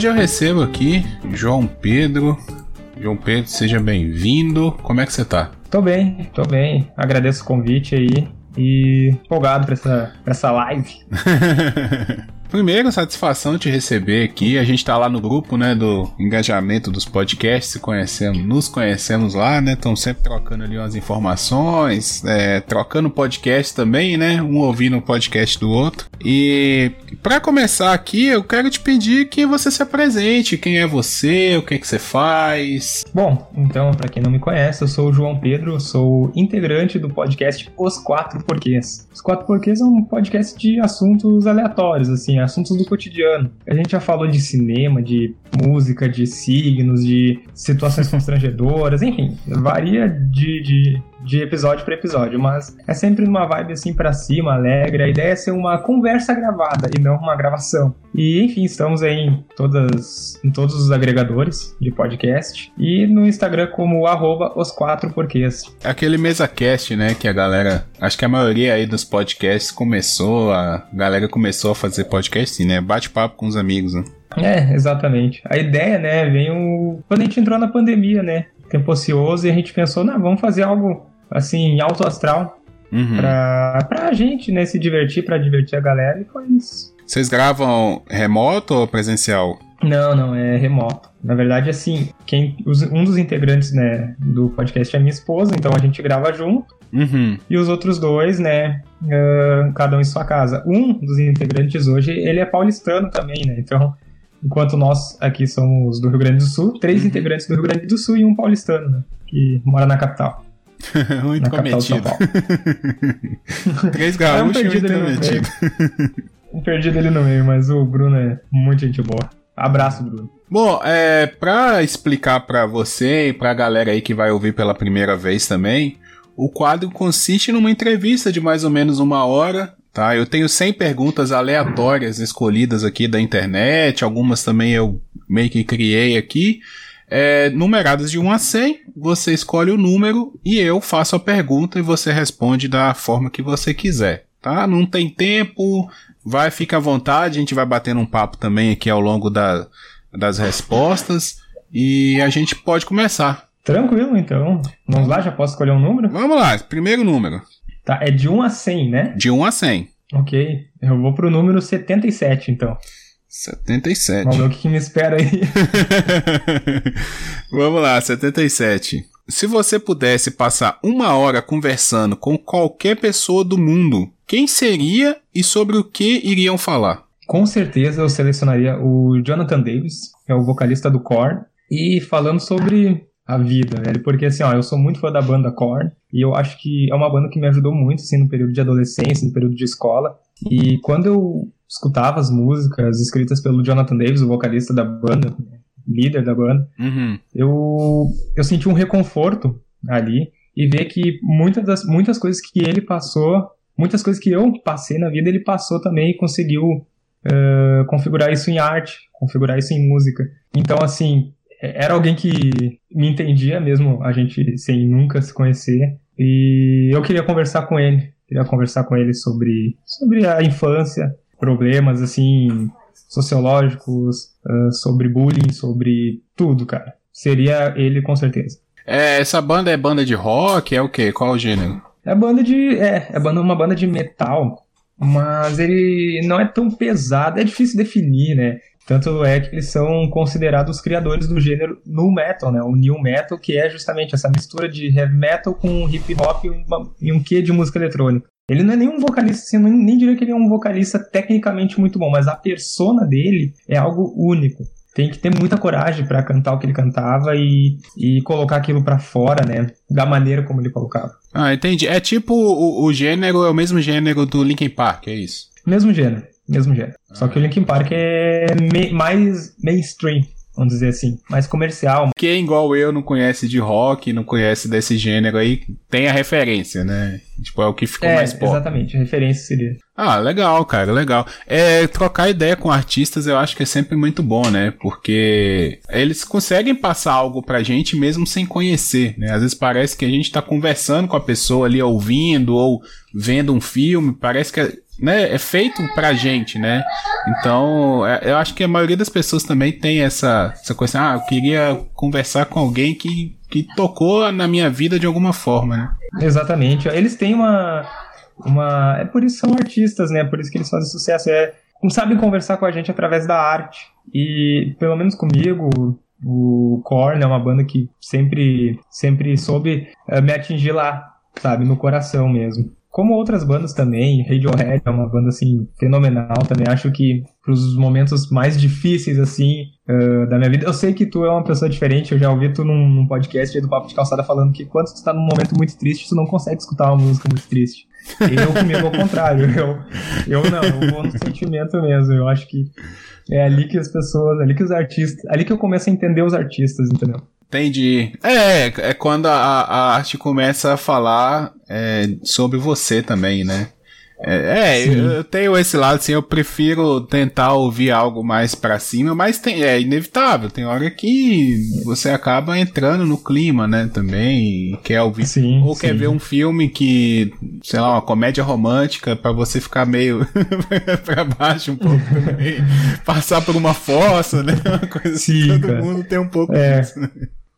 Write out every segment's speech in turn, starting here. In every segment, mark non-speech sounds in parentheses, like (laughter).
hoje eu recebo aqui João Pedro. João Pedro, seja bem-vindo. Como é que você tá? Tô bem, tô bem. Agradeço o convite aí e empolgado pra essa, pra essa live. (laughs) Primeiro, satisfação te receber aqui. A gente tá lá no grupo, né, do engajamento dos podcasts, conhecemos, nos conhecemos lá, né? Estão sempre trocando ali umas informações, é, trocando podcast também, né? Um ouvindo o podcast do outro. E para começar aqui, eu quero te pedir que você se apresente. Quem é você? O que é que você faz? Bom, então, para quem não me conhece, eu sou o João Pedro, sou integrante do podcast Os Quatro Porquês. Os Quatro Porquês é um podcast de assuntos aleatórios, assim, assuntos do cotidiano. A gente já falou de cinema, de música, de signos, de situações constrangedoras, enfim, varia de, de, de episódio para episódio, mas é sempre numa vibe assim para cima, alegre. A ideia é ser uma conversa gravada e não uma gravação. E enfim, estamos aí em, todas, em todos os agregadores de podcast e no Instagram como arroba os quatro porquês. Aquele mesa cast, né, que a galera, acho que a maioria aí dos podcasts começou, a galera começou a fazer podcast, né, bate-papo com os amigos, né? É, exatamente. A ideia, né, veio quando a gente entrou na pandemia, né? Tempo ocioso e a gente pensou, não, vamos fazer algo assim, alto astral uhum. pra, pra gente, né, se divertir, pra divertir a galera e foi isso. Vocês gravam remoto ou presencial? Não, não, é remoto. Na verdade, assim, quem, um dos integrantes, né, do podcast é minha esposa, então a gente grava junto. Uhum. E os outros dois, né, uh, cada um em sua casa. Um dos integrantes hoje, ele é paulistano também, né, então Enquanto nós aqui somos do Rio Grande do Sul, três uhum. integrantes do Rio Grande do Sul e um paulistano, né? Que mora na capital. (laughs) muito na comprometido. (laughs) três gaúchos e um intrometido. (laughs) Um perdido ali no meio, mas o Bruno é muito gente boa. Abraço, Bruno. Bom, é, pra explicar para você e pra galera aí que vai ouvir pela primeira vez também, o quadro consiste numa entrevista de mais ou menos uma hora tá? Eu tenho 100 perguntas aleatórias escolhidas aqui da internet, algumas também eu meio que criei aqui, é, numeradas de 1 a 100, você escolhe o número e eu faço a pergunta e você responde da forma que você quiser, tá? Não tem tempo, vai, fica à vontade, a gente vai batendo um papo também aqui ao longo da, das respostas e a gente pode começar. Tranquilo, então. Vamos lá, já posso escolher um número? Vamos lá, primeiro número. Tá, é de 1 a 100, né? De 1 a 100. Ok, eu vou pro número 77, então. 77. Vamos ver o que, que me espera aí. (laughs) Vamos lá, 77. Se você pudesse passar uma hora conversando com qualquer pessoa do mundo, quem seria e sobre o que iriam falar? Com certeza eu selecionaria o Jonathan Davis, que é o vocalista do Korn, e falando sobre a vida, velho. Porque assim, ó, eu sou muito fã da banda Korn e eu acho que é uma banda que me ajudou muito, assim, no período de adolescência, no período de escola. E quando eu escutava as músicas escritas pelo Jonathan Davis, o vocalista da banda, líder da banda, uhum. eu, eu senti um reconforto ali e ver que muitas, das, muitas coisas que ele passou, muitas coisas que eu passei na vida, ele passou também e conseguiu uh, configurar isso em arte, configurar isso em música. Então, assim, era alguém que me entendia mesmo, a gente sem nunca se conhecer. E eu queria conversar com ele. Queria conversar com ele sobre, sobre a infância, problemas assim sociológicos, uh, sobre bullying, sobre tudo, cara. Seria ele com certeza. É, essa banda é banda de rock? É o quê? Qual o gênero? É banda de. É, é banda, uma banda de metal. Mas ele não é tão pesado, é difícil definir, né? Tanto é que eles são considerados os criadores do gênero nu metal, né? O new metal, que é justamente essa mistura de heavy metal com hip hop e, uma, e um quê de música eletrônica. Ele não é nenhum vocalista, assim, nem, nem diria que ele é um vocalista tecnicamente muito bom, mas a persona dele é algo único. Tem que ter muita coragem para cantar o que ele cantava e, e colocar aquilo para fora, né? Da maneira como ele colocava. Ah, entendi. É tipo o, o gênero, é o mesmo gênero do Linkin Park, é isso? Mesmo gênero mesmo gênero. Ah. Só que o Linkin Park é me mais mainstream, vamos dizer assim, mais comercial. Quem igual eu não conhece de rock, não conhece desse gênero aí, tem a referência, né? Tipo, é o que ficou é, mais pop. Exatamente, a referência seria. Ah, legal, cara, legal. É, trocar ideia com artistas eu acho que é sempre muito bom, né? Porque eles conseguem passar algo pra gente mesmo sem conhecer, né? Às vezes parece que a gente tá conversando com a pessoa ali, ouvindo ou vendo um filme, parece que né, é feito pra gente, né? Então, é, eu acho que a maioria das pessoas também tem essa, essa coisa, ah, eu queria conversar com alguém que, que tocou na minha vida de alguma forma, né? Exatamente. Eles têm uma, uma. É por isso que são artistas, né? Por isso que eles fazem sucesso. É, sabem conversar com a gente através da arte. E, pelo menos comigo, o Korn é uma banda que sempre, sempre soube uh, me atingir lá, sabe? No coração mesmo. Como outras bandas também, Radiohead é uma banda assim fenomenal também. Acho que para os momentos mais difíceis assim uh, da minha vida, eu sei que tu é uma pessoa diferente. Eu já ouvi tu num, num podcast do Papo de Calçada falando que quando tu está num momento muito triste, tu não consegue escutar uma música muito triste. Eu comigo ao contrário. (laughs) Eu, eu não, eu vou no sentimento mesmo. Eu acho que é ali que as pessoas, ali que os artistas, ali que eu começo a entender os artistas, entendeu? Entendi. É, é quando a, a arte começa a falar é, sobre você também, né? É, é eu tenho esse lado assim, eu prefiro tentar ouvir algo mais para cima, mas tem, é inevitável, tem hora que você acaba entrando no clima, né, também, quer ouvir, sim, ou sim. quer ver um filme que, sei lá, uma comédia romântica para você ficar meio (laughs) para baixo um pouco também, (laughs) passar por uma fossa, né, (laughs) uma coisa assim, sim, assim, todo cara. mundo tem um pouco é, disso, né?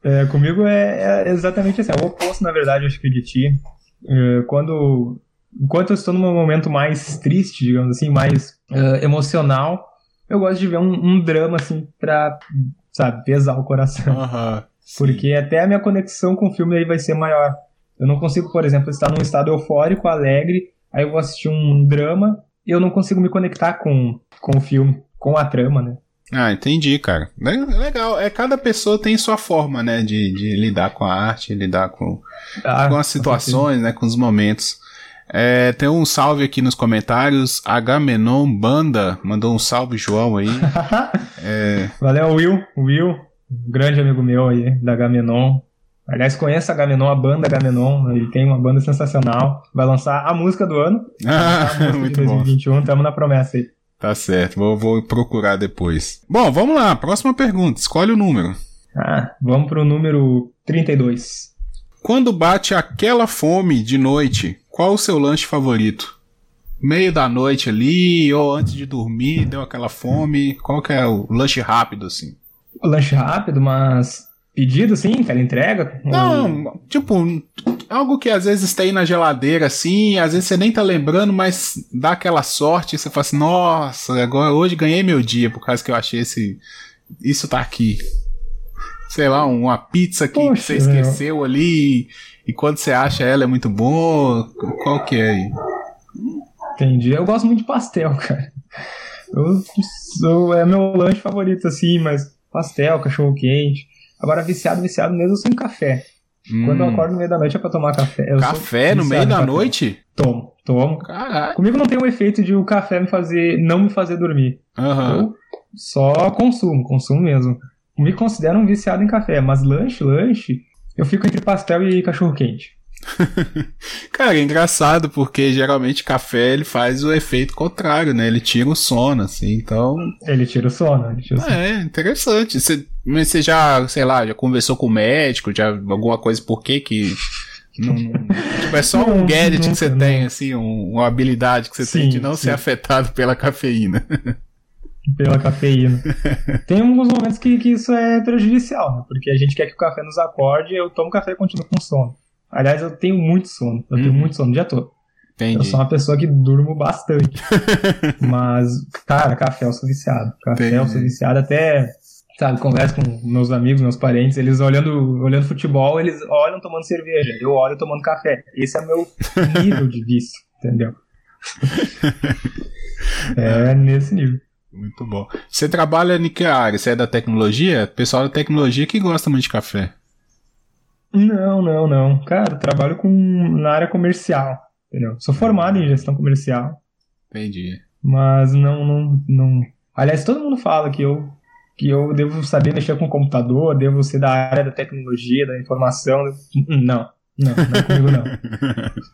É, comigo é, é, exatamente assim, é o oposto, na verdade, acho que de ti. É, quando enquanto eu estou num momento mais triste, digamos assim, mais uh, emocional, eu gosto de ver um, um, drama, assim, pra, sabe, pesar o coração. Uhum, Porque até a minha conexão com o filme aí vai ser maior. Eu não consigo, por exemplo, estar num estado eufórico, alegre, aí eu vou assistir um drama e eu não consigo me conectar com, com o filme, com a trama, né? Ah, entendi, cara. Legal. É cada pessoa tem sua forma, né, de, de lidar com a arte, lidar com, ah, com as situações, com né, com os momentos. É, tem um salve aqui nos comentários. Agamenon Banda mandou um salve, João aí. é... (laughs) Valeu, Will. Will, grande amigo meu aí, da Agamenon. Aliás, conhece a Agamenon, a banda Agamenon. Ele tem uma banda sensacional. Vai lançar a música do ano. Ah, música (laughs) muito de 2021. Bom. Tamo na promessa aí. Tá certo, vou, vou procurar depois. Bom, vamos lá. Próxima pergunta. Escolhe o número. Ah, vamos pro número 32. Quando bate aquela fome de noite, qual o seu lanche favorito? Meio da noite ali, ou antes de dormir, deu aquela fome. Qual que é o lanche rápido, assim? O lanche rápido, mas pedido, assim, aquela entrega? Não, ou... tipo, algo que às vezes tem na geladeira, assim, às vezes você nem tá lembrando, mas dá aquela sorte e você fala assim, nossa, agora hoje ganhei meu dia, por causa que eu achei esse. Isso tá aqui. Sei lá, uma pizza que Poxa, você esqueceu meu. ali e quando você acha ela é muito boa, qual que é aí? Entendi. Eu gosto muito de pastel, (laughs) cara. Eu, é meu lanche favorito, assim, mas pastel, cachorro quente. Agora, viciado, viciado mesmo, eu sou em café. Hum. Quando eu acordo no meio da noite é pra tomar café. Eu café no meio da café. noite? Tomo, tomo. Caraca. Comigo não tem o um efeito de o café me fazer, não me fazer dormir. Uhum. Eu só consumo, consumo mesmo. Me considero um viciado em café, mas lanche, lanche, eu fico entre pastel e cachorro quente. (laughs) Cara, é engraçado porque geralmente café ele faz o efeito contrário, né? Ele tira o sono, assim, então. Ele tira o sono, ele tira o sono. É, interessante. Você, mas você já, sei lá, já conversou com o médico, já alguma coisa por que que. Não, não, tipo, é só não, um gadget que você tem, assim, um, uma habilidade que você sim, tem de não sim. ser afetado pela cafeína. (laughs) pela cafeína. Tem alguns momentos que, que isso é prejudicial, né? Porque a gente quer que o café nos acorde, eu tomo café e continuo com sono. Aliás, eu tenho muito sono. Eu uhum. tenho muito sono o dia todo. Entendi. Eu sou uma pessoa que durmo bastante. (laughs) Mas, cara, café eu sou viciado. Café Entendi. eu sou viciado até, sabe, converso com meus amigos, meus parentes, eles olhando, olhando futebol, eles olham tomando cerveja, eu olho tomando café. Esse é meu (laughs) nível de vício, entendeu? (laughs) é nesse nível. Muito bom. Você trabalha em que área? Você é da tecnologia? Pessoal da tecnologia que gosta muito de café. Não, não, não. Cara, trabalho com, na área comercial. Entendeu? Sou formado em gestão comercial. Entendi. Mas não, não, não. Aliás, todo mundo fala que eu, que eu devo saber mexer com o computador, devo ser da área da tecnologia, da informação. Não, não, não é comigo não. (laughs)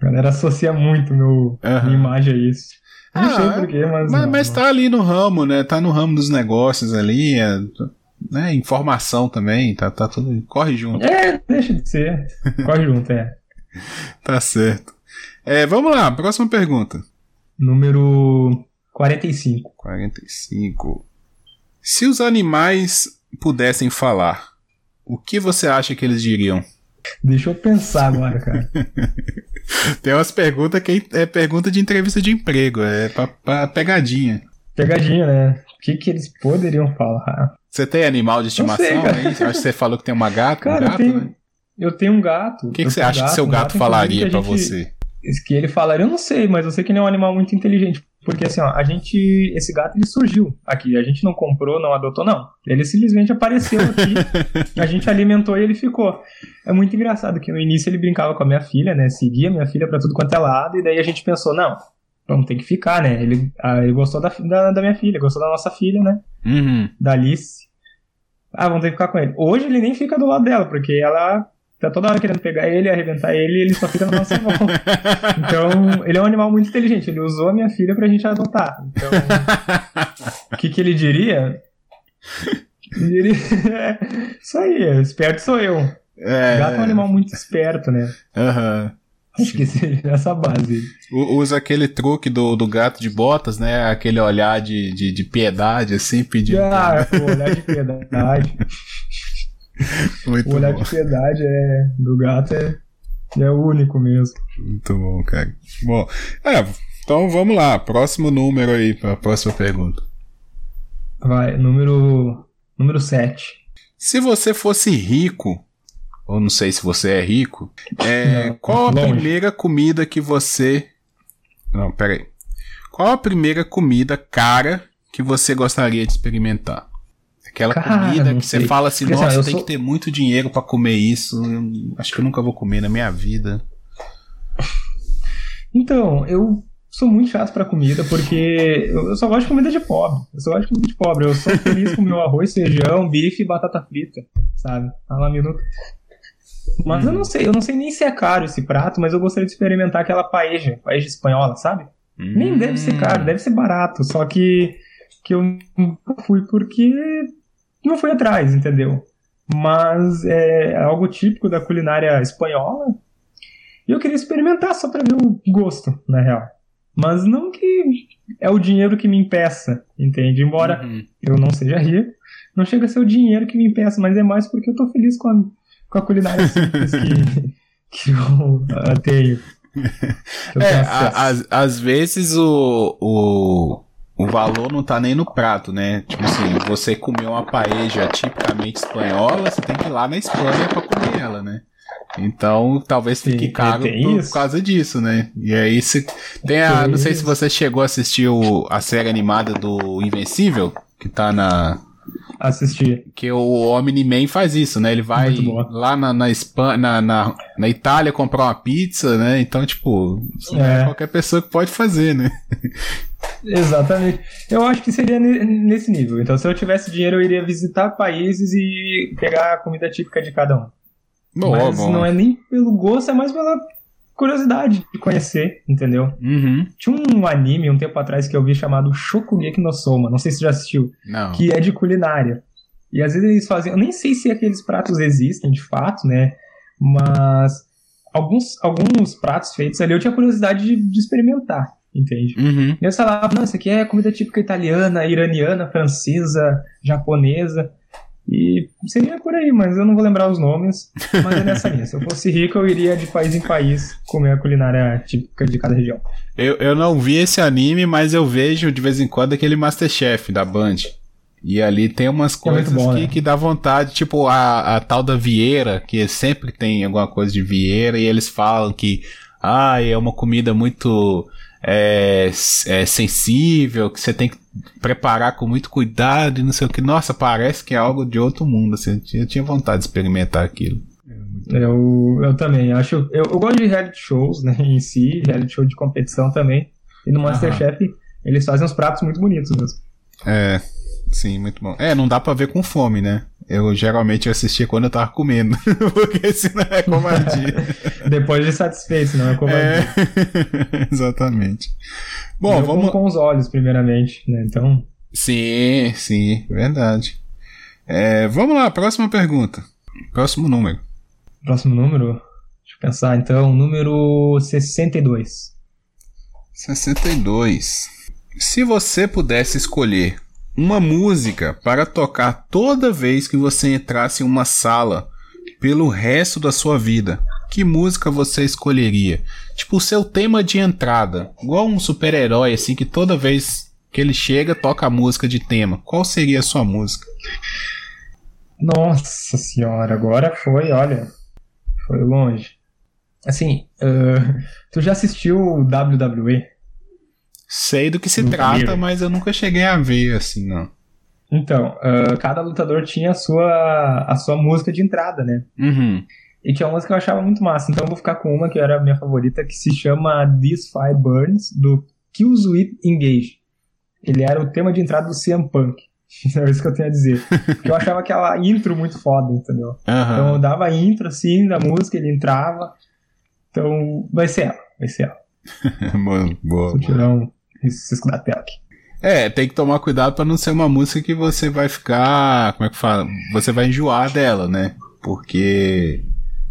A galera associa muito meu, uhum. minha imagem a isso. Não ah, sei porquê, mas. Mas, não, mas tá ali no ramo, né? Tá no ramo dos negócios ali, é, né? Informação também, tá, tá tudo. Corre junto. É, deixa de ser. Corre junto, é. (laughs) Tá certo. É, vamos lá, próxima pergunta. Número 45. 45. Se os animais pudessem falar, o que você acha que eles diriam? Deixa eu pensar agora, cara. (laughs) Tem umas perguntas que é pergunta de entrevista de emprego, é pra, pra pegadinha. Pegadinha, né? O que, que eles poderiam falar? Você tem animal de estimação? sei? Acho que você falou que tem uma gata, Cara, um gato, eu, tenho, né? eu tenho um gato. O que, que você acha que seu um gato falaria que a pra gente- você? que ele falaria, eu não sei, mas eu sei que ele é um animal muito inteligente. Porque assim, ó, a gente. Esse gato ele surgiu aqui. A gente não comprou, não adotou, não. Ele simplesmente apareceu aqui. (laughs) a gente alimentou e ele ficou. É muito engraçado que no início ele brincava com a minha filha, né? Seguia minha filha pra tudo quanto é lado. E daí a gente pensou, não, vamos ter que ficar, né? Ele, ele gostou da, da, da minha filha, gostou da nossa filha, né? Uhum. Da Alice. Ah, vamos ter que ficar com ele. Hoje ele nem fica do lado dela, porque ela tá toda hora querendo pegar ele, arrebentar ele, ele só fica na nossa volta. (laughs) Então, ele é um animal muito inteligente. Ele usou a minha filha pra gente adotar. Então, o que, que ele diria? Ele diria... (laughs) Isso aí, esperto sou eu. É, Gato é um animal muito esperto, né? aham. Acho que seria essa base. Usa aquele truque do, do gato de botas, né? Aquele olhar de, de, de piedade, assim, pedindo. Ah, o olhar de piedade. (laughs) (laughs) Muito O olhar bom. de piedade é, do gato é, é único mesmo. Muito bom, cara. Bom, é, então vamos lá. Próximo número aí para a próxima pergunta. Vai, número, número 7. Se você fosse rico, ou não sei se você é rico, é, Não, qual a longe. primeira comida que você. Não, peraí. Qual a primeira comida cara que você gostaria de experimentar? Aquela Cara, comida que você sei. fala assim, Porque, assim, nossa, eu tem sou- que ter muito dinheiro pra comer isso. Eu acho que eu nunca vou comer na minha vida. Então, eu sou muito chato pra comida porque eu só gosto de comida de pobre. Eu só gosto de comida de pobre. Eu sou feliz com meu arroz, feijão, bife e batata frita, sabe? Tá lá minuto. Mas eu não sei, eu não sei nem se é caro esse prato, mas eu gostaria de experimentar aquela paeja, paeja espanhola, sabe? Nem deve ser caro, deve ser barato, só que, que eu nunca fui porque não fui atrás, entendeu? Mas é algo típico da culinária espanhola e eu queria experimentar só pra ver o gosto, na real. Mas não que é o dinheiro que me impeça, entende? Embora Uhum. eu não seja rico, não chega a ser o dinheiro que me impeça, mas é mais porque eu tô feliz com a, com a culinária simples que, (laughs) que eu tenho. Que (laughs) eu É, às vezes o, o, o valor não tá nem no prato, né? Tipo assim, você comer uma paeja tipicamente espanhola, você tem que ir lá na Espanha pra comer ela, né? Então, talvez fique Sim, caro por, isso. causa disso, né? E aí, se tem a, não sei se você chegou a assistir o- a série animada do Invencível, que tá na, assistir. que o Omni-Man faz isso, né? Ele vai boa. lá na, na, Espanha, na, na, na Itália comprar uma pizza, né? Então, tipo, é É. qualquer pessoa que pode fazer, né? Exatamente. Eu acho que seria ne- nesse nível. Então, se eu tivesse dinheiro, eu iria visitar países e pegar a comida típica de cada um. Bom, Mas bom. não é nem pelo gosto, é mais pela curiosidade de conhecer, entendeu? Uhum. Tinha um anime um tempo atrás que eu vi chamado Shokugeki no Soma, não sei se você já assistiu, Não. que é de culinária. E às vezes eles fazem, eu nem sei se aqueles pratos existem de fato, né? Mas alguns, alguns pratos feitos ali eu tinha curiosidade de, de experimentar, entende? Uhum. E eu falava, não, isso aqui é comida típica italiana, iraniana, francesa, japonesa. E seria por aí, mas eu não vou lembrar os nomes. Mas é nessa linha. Se eu fosse rico, eu iria de país em país comer a culinária típica de cada região. Eu, eu não vi esse anime, mas eu vejo de vez em quando aquele Masterchef da Band. E ali tem umas É coisas bom, que, né? que dá vontade, tipo a, a tal da Vieira, que sempre tem alguma coisa de Vieira, e eles falam que ah, é uma comida muito é, é, sensível, que você tem que preparar com muito cuidado e não sei o que. Nossa, parece que é algo de outro mundo. Assim, eu tinha- eu tinha vontade de experimentar aquilo. Eu, eu também acho. Eu, eu gosto de reality shows, né, (laughs) em si, reality show de competição também. E no Masterchef, eles fazem uns pratos muito bonitos mesmo. É, sim, muito bom. É, não dá pra ver com fome, né? Eu geralmente assistia quando eu tava comendo, (laughs) porque senão é covardia. (laughs) Depois de satisfeito, não é como é, (laughs) exatamente. Bom, eu vamos. como com os olhos, primeiramente, né? Então, Sim, sim, verdade. É, vamos lá, próxima pergunta. Próximo número. próximo número. Deixa eu pensar, então, número 62. 62. Se você pudesse escolher uma música para tocar toda vez que você entrasse em uma sala pelo resto da sua vida, que música você escolheria? Tipo, o seu tema de entrada, igual um super-herói assim que toda vez que ele chega toca a música de tema. Qual seria a sua música? Nossa senhora, agora foi, olha, foi longe. Assim, uh, tu já assistiu WWE? Sei do que se trata, mas eu nunca cheguei a ver assim, não. Então, uh, cada lutador tinha a sua, a sua música de entrada, né? Uhum. E que é uma música que eu achava muito massa. Então eu vou ficar com uma que era a minha favorita, que se chama This Fire Burns, do Kills With Engage. Ele era o tema de entrada do CM Punk. (laughs) é isso que eu tenho a dizer. Porque (laughs) eu achava aquela intro muito foda, entendeu? Uhum. Então eu dava a intro assim da música, ele entrava. Então vai ser ela, vai ser ela. (laughs) boa, boa. Vou tirar um (laughs) risco da tela aqui. É, tem que tomar cuidado para não ser uma música que você vai ficar. Como é que fala? Você vai enjoar dela, né? Porque.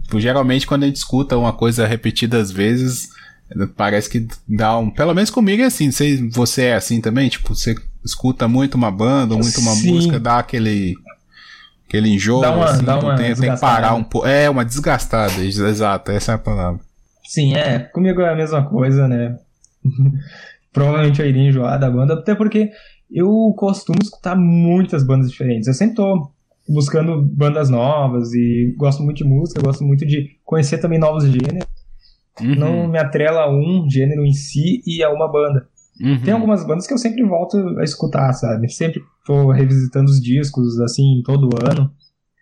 Tipo, geralmente quando a gente escuta uma coisa repetidas vezes, parece que dá um. Pelo menos comigo é assim. Você, você é assim também? Tipo, você escuta muito uma banda, muito uma Sim. música, dá aquele. Aquele enjoo, Dá uma- assim, dá uma tem, tem que parar né? um pouco. É, uma desgastada, exato, essa é a palavra. Sim, é. Comigo é a mesma coisa, né? (laughs) Provavelmente eu iria enjoar da banda, até porque eu costumo escutar muitas bandas diferentes. Eu sempre tô buscando bandas novas e gosto muito de música, gosto muito de conhecer também novos gêneros. Uhum, Não me atrela a um gênero em si e a uma banda. uhum. Tem algumas bandas que eu sempre volto a escutar, sabe? Sempre tô revisitando os discos, assim, todo ano.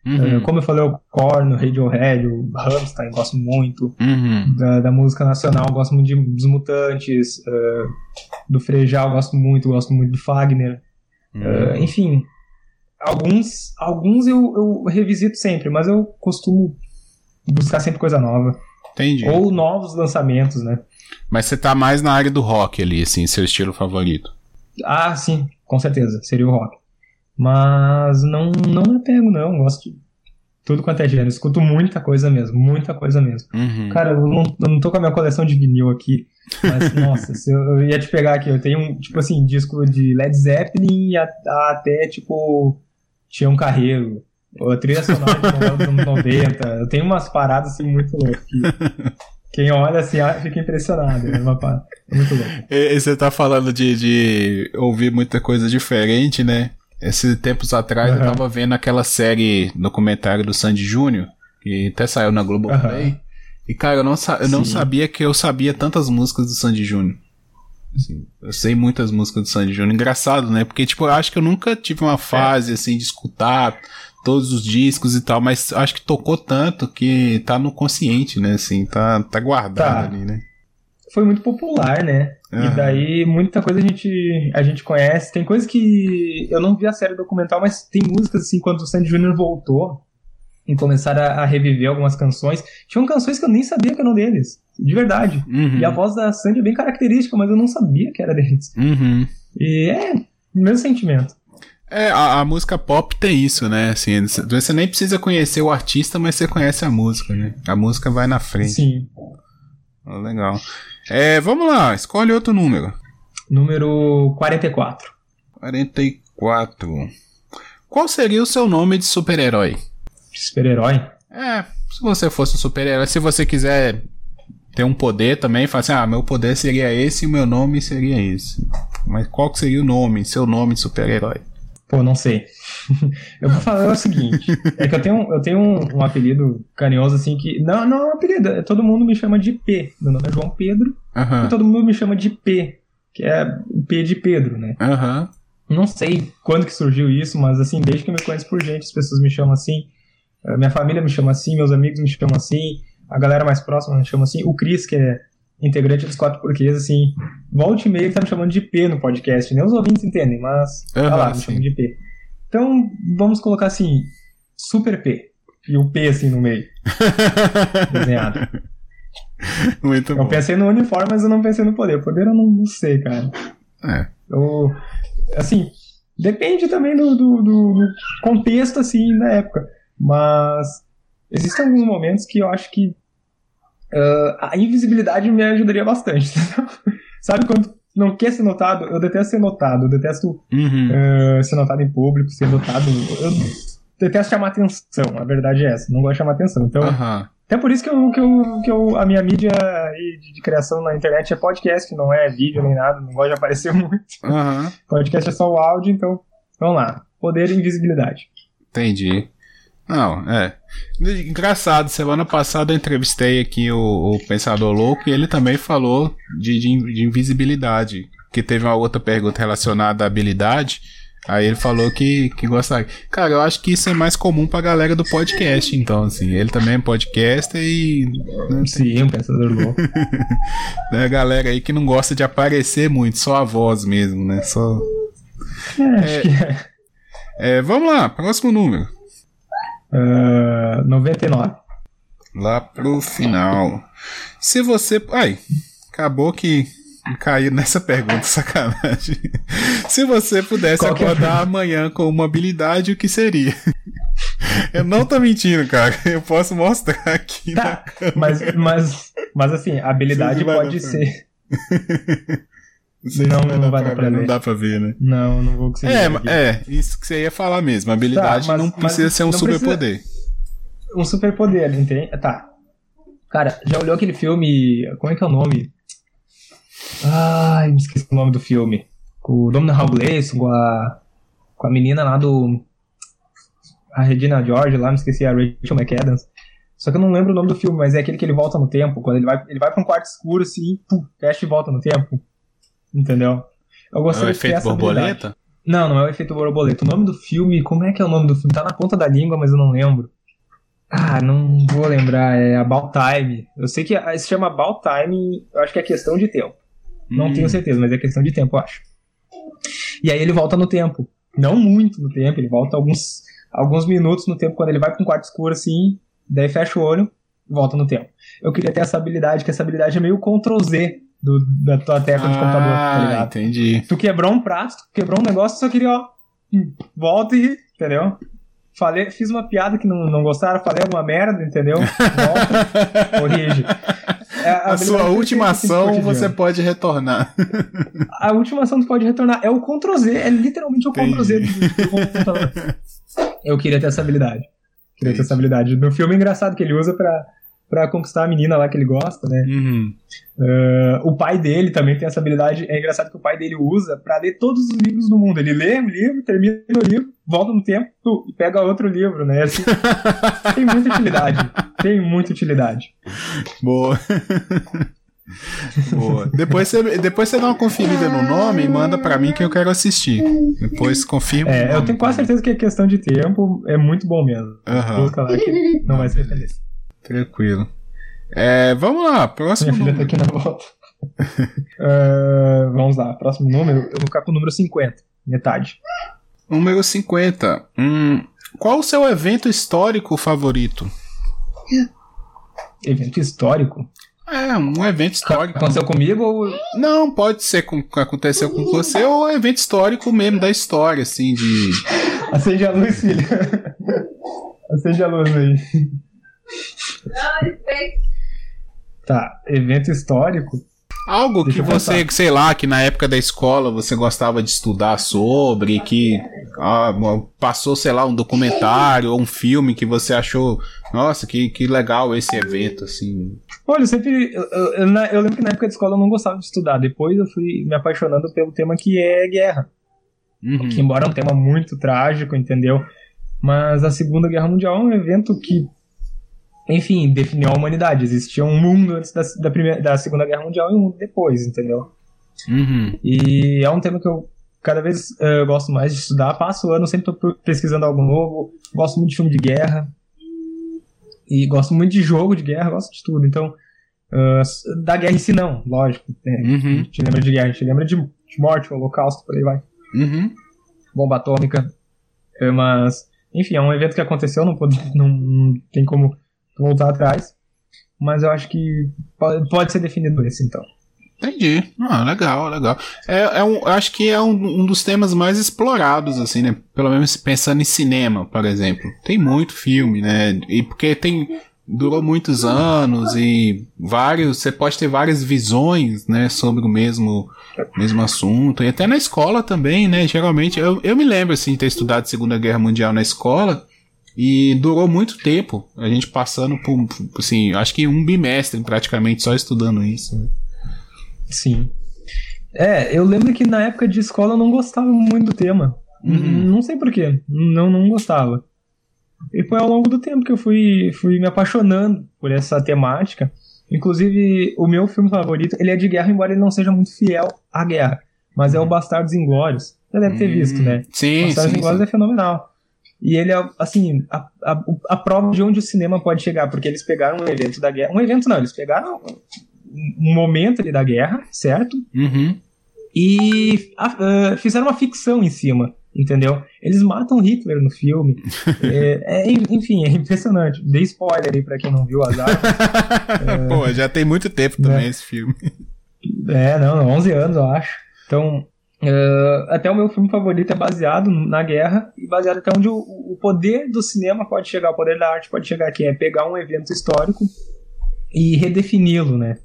Uhum, Eh, Como eu falei, o Korn, o Radiohead, o Rammstein, gosto muito uhum, da, da música nacional, gosto muito de, dos Mutantes, eh, do Frejal, gosto muito, gosto muito do Fagner. uhum. Eh, enfim, alguns, alguns eu, eu revisito sempre, mas eu costumo buscar sempre coisa nova. Entendi. Ou novos lançamentos, né? Mas você tá mais na área do rock ali, assim, seu estilo favorito. Ah, sim, com certeza, seria o rock. Mas não, não me apego, não. Gosto de tudo quanto é gênero. Escuto muita coisa mesmo, muita coisa mesmo. Uhum. Cara, eu não, eu não tô com a minha coleção de vinil aqui, mas (laughs) nossa, se eu, eu ia te pegar aqui. Eu tenho, um, tipo assim, disco de Led Zeppelin e a- a- até, tipo, tinha um carreiro. Ou a trilha sonora dos anos 90. Eu tenho umas paradas assim muito loucas. Que (laughs) quem olha assim fica impressionado. É, uma parada, é muito louco. E, e você tá falando de, de ouvir muita coisa diferente, né? Esses tempos atrás eu Aham. tava vendo aquela série documentário do Sandy Júnior, que até saiu na Globoplay. Aham. E, cara, eu não, sa- eu não Sim. sabia que eu sabia tantas músicas do Sandy Júnior. Assim, eu sei muitas músicas do Sandy Júnior. Engraçado, né? Porque, tipo, eu acho que eu nunca tive uma fase, assim, de escutar todos os discos e tal, mas acho que tocou tanto que tá no consciente, né? Assim, tá, tá guardado Tá. ali, né? Foi muito popular, né? Aham. E daí muita coisa a gente, a gente conhece. Tem coisa que eu não vi a série documental, mas tem músicas assim, quando o Sandy Júnior voltou e começaram a, a reviver algumas canções, tinham canções que eu nem sabia que eram deles. De verdade. Uhum. E a voz da Sandy é bem característica, mas eu não sabia que era deles. Uhum. E é o mesmo sentimento. É, a, a música pop tem isso, né? Assim, você nem precisa conhecer o artista, mas você conhece a música, né? A música vai na frente. Sim. Legal. É, vamos lá, escolhe outro número. Número 44. 44. Qual seria o seu nome de super-herói? Super-herói. É, se você fosse um super-herói, se você quiser ter um poder também, fala assim, ah, meu poder seria esse e o meu nome seria esse. Mas qual que seria o nome, seu nome de super-herói? Pô, não sei. (laughs) eu vou falar o seguinte: é que eu tenho, um- eu tenho um, um apelido carinhoso assim que. Não, não é um apelido, é- todo mundo me chama de P. Meu nome é João Pedro e Aham, todo mundo me chama de P, que é o P de Pedro, né? aham, Não sei quando que surgiu isso, mas assim, desde que eu me conheço por gente, as pessoas me chamam assim. Minha família me chama assim, meus amigos me chamam assim, a galera mais próxima me chama assim. O Cris, que é integrante dos Quatro Porquês, assim, volte e meia tá me chamando de P no podcast. Nem os ouvintes entendem, mas tá Aham, lá, me sim. chamam de P. Então, vamos colocar assim, Super P. E o P assim no meio, (laughs) desenhado. Muito Eu bom. pensei no uniforme, mas eu não pensei no poder. Poder eu não, não sei, cara. É. Eu, assim, depende também do, do- do contexto, assim, da época. Mas existem alguns momentos que eu acho que ah, a invisibilidade me ajudaria bastante. (laughs) Sabe quando não quer ser notado? Eu detesto ser notado, eu detesto Uhum. uh, ser notado em público, ser notado. Eu detesto chamar atenção, a verdade é essa. Não gosto de chamar atenção. Então, Aham. até por isso que, eu, que, eu, que eu, a minha mídia de, de criação na internet é podcast, não é vídeo nem nada, não gosto de aparecer (laughs) muito. Aham. Podcast é só o áudio, então vamos lá. Poder e invisibilidade. Entendi. Não, é. Engraçado, semana passada eu entrevistei aqui o, o Pensador Louco e ele também falou de, de, de invisibilidade. Que teve uma outra pergunta relacionada à habilidade. Aí ele falou que, que gostaria. Cara, eu acho que isso é mais comum pra galera do podcast, então, assim. Ele também é podcaster e. Né, Sim, um pensador louco. (laughs) né, a galera aí que não gosta de aparecer muito, só a voz mesmo, né? Só. É, acho que é. É, vamos lá, próximo número. Uh, 99. Lá pro final. Se você. Ai, acabou que caiu nessa pergunta, (laughs) sacanagem. Se você pudesse Qual é acordar amanhã com uma habilidade, o que seria? (laughs) Eu não tô mentindo, cara. Eu posso mostrar aqui. Tá, mas, mas, mas assim, a habilidade pode ser. (laughs) não- não vai dar pra ver, Não dá pra ver, né? Não, não vou conseguir. É, ver é, isso que você ia falar mesmo. A habilidade Tá, mas- não mas precisa ser um superpoder. Um superpoder, entende? Tá. Cara, já olhou aquele filme. Como é que é o nome? Ai, me esqueci o nome do filme. Com o Domhnall Gleeson, com a. Com a menina lá do. A Regina George lá, me esqueci, a Rachel McAdams. Só que eu não lembro o nome do filme, mas é aquele que ele volta no tempo. Quando ele vai, ele vai pra um quarto escuro assim, pum, fecha e volta no tempo. Entendeu? Eu É o gostaria de ter efeito borboleta? Não, não é o efeito borboleta. O nome do filme, como é que é o nome do filme? Tá na ponta da língua, mas eu não lembro. Ah, não vou lembrar. É About Time. Eu sei que se chama About Time, eu acho que é questão de tempo. Não Hum. tenho certeza, mas é questão de tempo, eu acho. E aí ele volta no tempo. Não muito no tempo, ele volta alguns, alguns minutos no tempo, quando ele vai pra um quarto escuro assim, daí fecha o olho volta no tempo. Eu queria ter essa habilidade, que essa habilidade é meio Ctrl Z do, da tua tecla de computador, tá Ah, ligado? entendi. Tu quebrou um prato, tu quebrou um negócio, só queria, ó, hum, volta e, entendeu? Falei, fiz uma piada que não, não gostaram, falei alguma merda, entendeu? Volta, corrige. É A, habilidade sua última ação você pode retornar. A última ação tu pode retornar. É o Ctrl Z, é literalmente o Ctrl Z do, do computador. Eu queria ter essa habilidade. Queria ter essa habilidade. No filme é engraçado que ele usa pra, pra conquistar a menina lá que ele gosta, né? Uhum. Uh, o pai dele também tem essa habilidade. É engraçado que o pai dele usa pra ler todos os livros do mundo. Ele lê o livro, termina o livro, volta no tempo e pega outro livro, né? Assim, (laughs) tem muita utilidade. Tem muita utilidade. Boa. (laughs) Boa. Depois você, depois você dá uma conferida no nome e manda pra mim que eu quero assistir. Depois confirma. É, eu tenho quase certeza que a questão de tempo é muito bom mesmo. Aham. Busca lá que não vai se arrepender. Tranquilo. É, vamos lá, próximo Minha filha tá número. aqui na volta. (laughs) Uh, vamos lá, próximo número. Eu vou ficar com o número 50, metade. Número 50. Hum, qual o seu evento histórico favorito? Evento histórico. É, um evento histórico. Aconteceu comigo ou. Não, pode ser com que aconteceu com você ou evento histórico mesmo da história, assim, de. Acende a luz, filha. Acende a luz aí. Tá, evento histórico. Algo Deixa que você, pensar. sei lá, que na época da escola você gostava de estudar sobre, que ah, passou, sei lá, um documentário ou um filme que você achou, nossa, que, que legal esse evento, assim. Olha, eu sempre. Eu, eu- eu lembro que na época de escola eu não gostava de estudar. Depois eu fui me apaixonando pelo tema que é guerra. Uhum. Que embora é um tema muito trágico, entendeu? Mas a Segunda Guerra Mundial é um evento que, enfim, definiu a humanidade. Existia um mundo antes da, da, primeira, da Segunda Guerra Mundial e um mundo depois, entendeu? Uhum. E é um tema que eu cada vez eh, gosto mais de estudar. Passo o ano sempre tô pesquisando algo novo. Gosto muito de filme de guerra. E gosto muito de jogo de guerra, gosto de tudo. Então, ah, da guerra em si não, lógico. né? A Uhum. gente lembra de guerra, a gente lembra de, de morte, holocausto, por aí vai. Uhum. Bomba atômica. Eh, mas, enfim, é um evento que aconteceu, não, pode, (laughs) não, não tem como voltar atrás. Mas eu acho que pode, ser definido esse, então. Entendi. Ah, legal, legal. É, é um, acho que é um, um dos temas mais explorados, assim, né? Pelo menos pensando em cinema, por exemplo. Tem muito filme, né? E porque tem durou muitos anos e vários, você pode ter várias visões, né, sobre o mesmo, mesmo assunto. E até na escola também, né, geralmente, eu, eu me lembro, assim, de ter estudado Segunda Guerra Mundial na escola e durou muito tempo, a gente passando por, assim, acho que um bimestre praticamente só estudando isso. Né? Sim. É, eu lembro que na época de escola eu não gostava muito do tema. Uhum. Não sei porquê, não, não gostava. E foi ao longo do tempo que eu fui, fui me apaixonando por essa temática. Inclusive, o meu filme favorito, ele é de guerra, embora ele não seja muito fiel à guerra. Mas é o Bastardos Inglórios. Você deve ter visto, né? Sim, Bastardos sim, Inglórios sim. é fenomenal. E ele é, assim, a, a, a prova de onde o cinema pode chegar, porque eles pegaram um evento da guerra. Um evento não, eles pegaram um momento ali da guerra, certo? Uhum. E a, uh, fizeram uma ficção em cima, entendeu? Eles matam Hitler no filme. (laughs) é, é, enfim, é impressionante. Dei spoiler aí pra quem não viu as (laughs) armas. Pô, já tem muito tempo também né? esse filme. É, não, 11 anos, eu acho. Então, uh, até o meu filme favorito é baseado na guerra e baseado até onde o, o poder do cinema pode chegar, o poder da arte pode chegar, que é pegar um evento histórico e redefini-lo, né?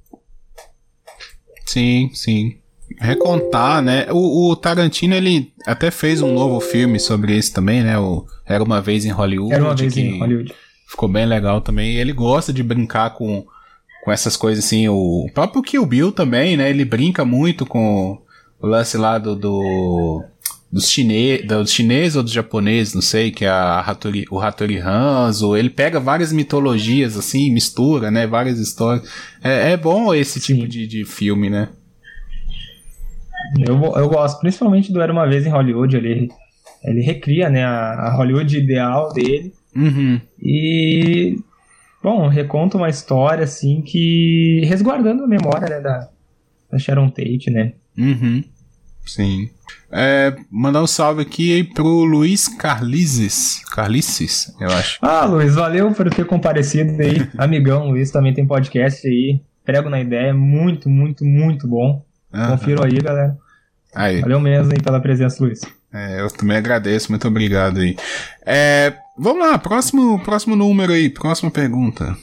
Sim, sim. Recontar, né? O, o, Tarantino, ele até fez um novo filme sobre isso também, né? O Era Uma Vez em Hollywood. Era Uma Vez em Hollywood. Ficou bem legal também. Ele gosta de brincar com, com essas coisas assim. O próprio Kill Bill também, né? Ele brinca muito com o lance lá do... do dos, chine dos chineses ou dos japoneses, não sei, que é a Hattori, o Hattori Hanzo, ele pega várias mitologias assim, mistura, né, várias histórias. É, é bom esse Sim. tipo de, de filme, né? Eu, eu gosto, principalmente do Era Uma Vez em Hollywood, ele, ele recria, né, a, a Hollywood ideal dele. Uhum. E, bom, reconta uma história, assim, que... resguardando a memória, né, da, da Sharon Tate, né. Uhum. Sim. É, mandar um salve aqui pro Luiz Carlizes. Carlices, eu acho. Ah, Luiz, valeu por ter comparecido aí. (laughs) Amigão, Luiz também tem podcast aí. Prego na ideia, muito, muito, muito bom. Uhum. Confiram aí, galera. Aí. Valeu mesmo aí pela presença, Luiz. É, eu também agradeço, muito obrigado aí. É, vamos lá, próximo, próximo número aí, próxima pergunta.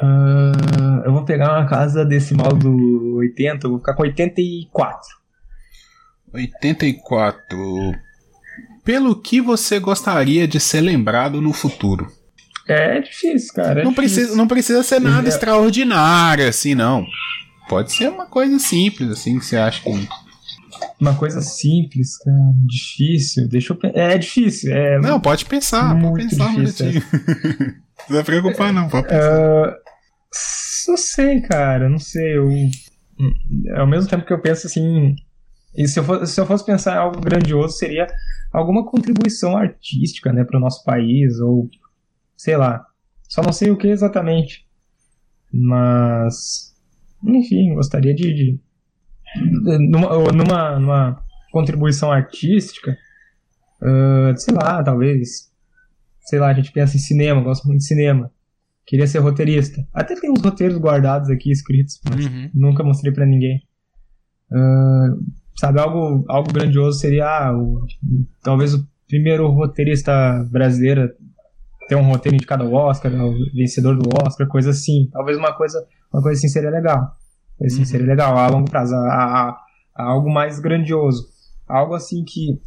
Uh, eu vou pegar uma casa decimal do 80, eu vou ficar com 84. 84. Pelo que você gostaria de ser lembrado no futuro? É difícil, cara. É não, difícil. Precisa, não precisa ser nada É. extraordinário, assim, não. Pode ser uma coisa simples, assim, que você acha que. Uma coisa simples, cara. Difícil. Deixa eu É difícil. É, Não, pode pensar, pode pensar um difícil, minutinho. (laughs) Não vai preocupar, não. Pode pensar. Ah, não sei, cara. Não sei. Eu, ao mesmo tempo que eu penso assim. E se eu, fosse, se eu fosse pensar em algo grandioso, seria alguma contribuição artística né, para o nosso país, ou sei lá. Só não sei o que exatamente. Mas. Enfim, gostaria de. de numa, numa, numa contribuição artística. ah, sei lá, talvez. Sei lá, a gente pensa em cinema, gosto muito de cinema. Queria ser roteirista. Até tem uns roteiros guardados aqui, escritos, mas Uhum. nunca mostrei pra ninguém. Ah, sabe, algo, algo grandioso seria ah, o- talvez o primeiro roteirista brasileiro ter um roteiro indicado ao Oscar, o vencedor do Oscar, coisa assim. Talvez uma coisa, uma coisa assim seria legal. Coisa assim Uhum. seria legal, a longo prazo, a, a- a algo mais grandioso. Algo assim que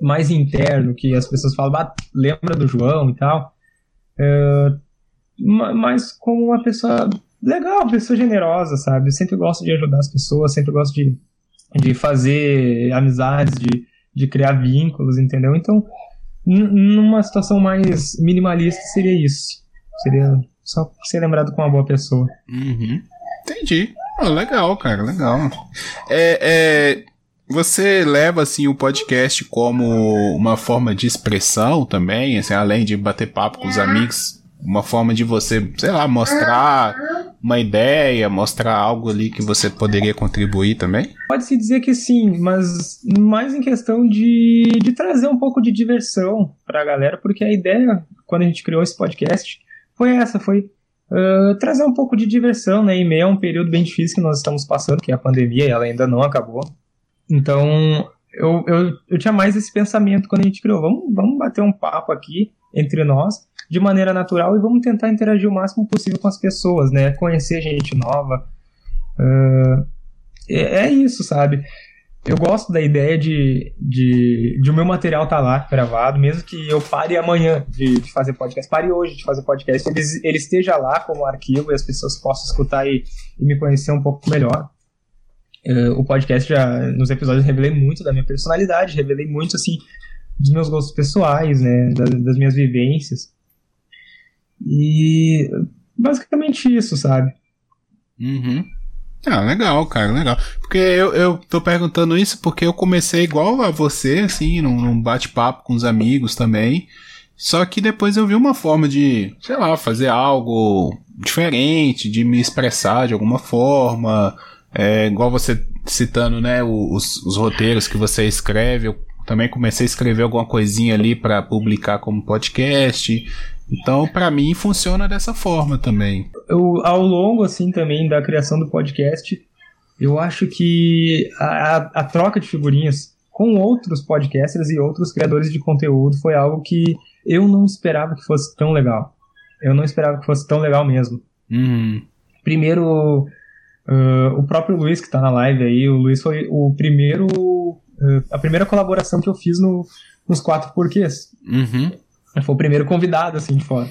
mais interno, que as pessoas falam, ah, lembra do João e tal. É, ma- mas como uma pessoa legal, uma pessoa generosa, sabe? Eu sempre gosto de ajudar as pessoas, sempre gosto de, de fazer amizades, de, de criar vínculos, entendeu? Então, numa situação mais minimalista seria isso. Seria só ser lembrado como uma boa pessoa. Uhum. Entendi. Ah, legal, cara, legal. É, é, você leva assim o podcast como uma forma de expressão também, assim, além de bater papo com os amigos, uma forma de você, sei lá, mostrar uma ideia, mostrar algo ali que você poderia contribuir também? Pode-se dizer que sim, mas mais em questão de, de trazer um pouco de diversão pra galera, porque a ideia, quando a gente criou esse podcast, foi essa, foi uh, trazer um pouco de diversão, né, em meio a um período bem difícil que nós estamos passando, que é a pandemia, e ela ainda não acabou. Então, eu, eu, eu tinha mais esse pensamento quando a gente criou, vamos, vamos bater um papo aqui entre nós, de maneira natural e vamos tentar interagir o máximo possível com as pessoas, né? Conhecer gente nova. Uh, é, é, isso, sabe? Eu gosto da ideia de, de, de o meu material tá lá gravado, mesmo que eu pare amanhã de, de, fazer podcast, pare hoje de fazer podcast, ele, ele esteja lá como arquivo e as pessoas possam escutar e, e me conhecer um pouco melhor. Uh, o podcast já, nos episódios, revelei muito da minha personalidade, revelei muito, assim, dos meus gostos pessoais, né, das, das minhas vivências. E basicamente isso, sabe? Uhum. Ah, legal, cara, legal. Porque eu, eu tô perguntando isso porque eu comecei igual a você, assim, num, num bate-papo com os amigos também. Só que depois eu vi uma forma de, sei lá, fazer algo diferente, de me expressar de alguma forma. É, igual você citando, né, os, os roteiros que você escreve, eu também comecei a escrever alguma coisinha ali para publicar como podcast. Então, para mim, funciona dessa forma também. Eu, ao longo, assim, também da criação do podcast, eu acho que a, a, troca de figurinhas com outros podcasters e outros criadores de conteúdo foi algo que eu não esperava que fosse tão legal. Eu não esperava que fosse tão legal mesmo. Uhum. Primeiro, uh, o próprio Luiz que está na live aí, o Luiz foi o primeiro, uh, a primeira colaboração que eu fiz no, nos quatro porquês. Uhum. Foi o primeiro convidado, assim, de fora.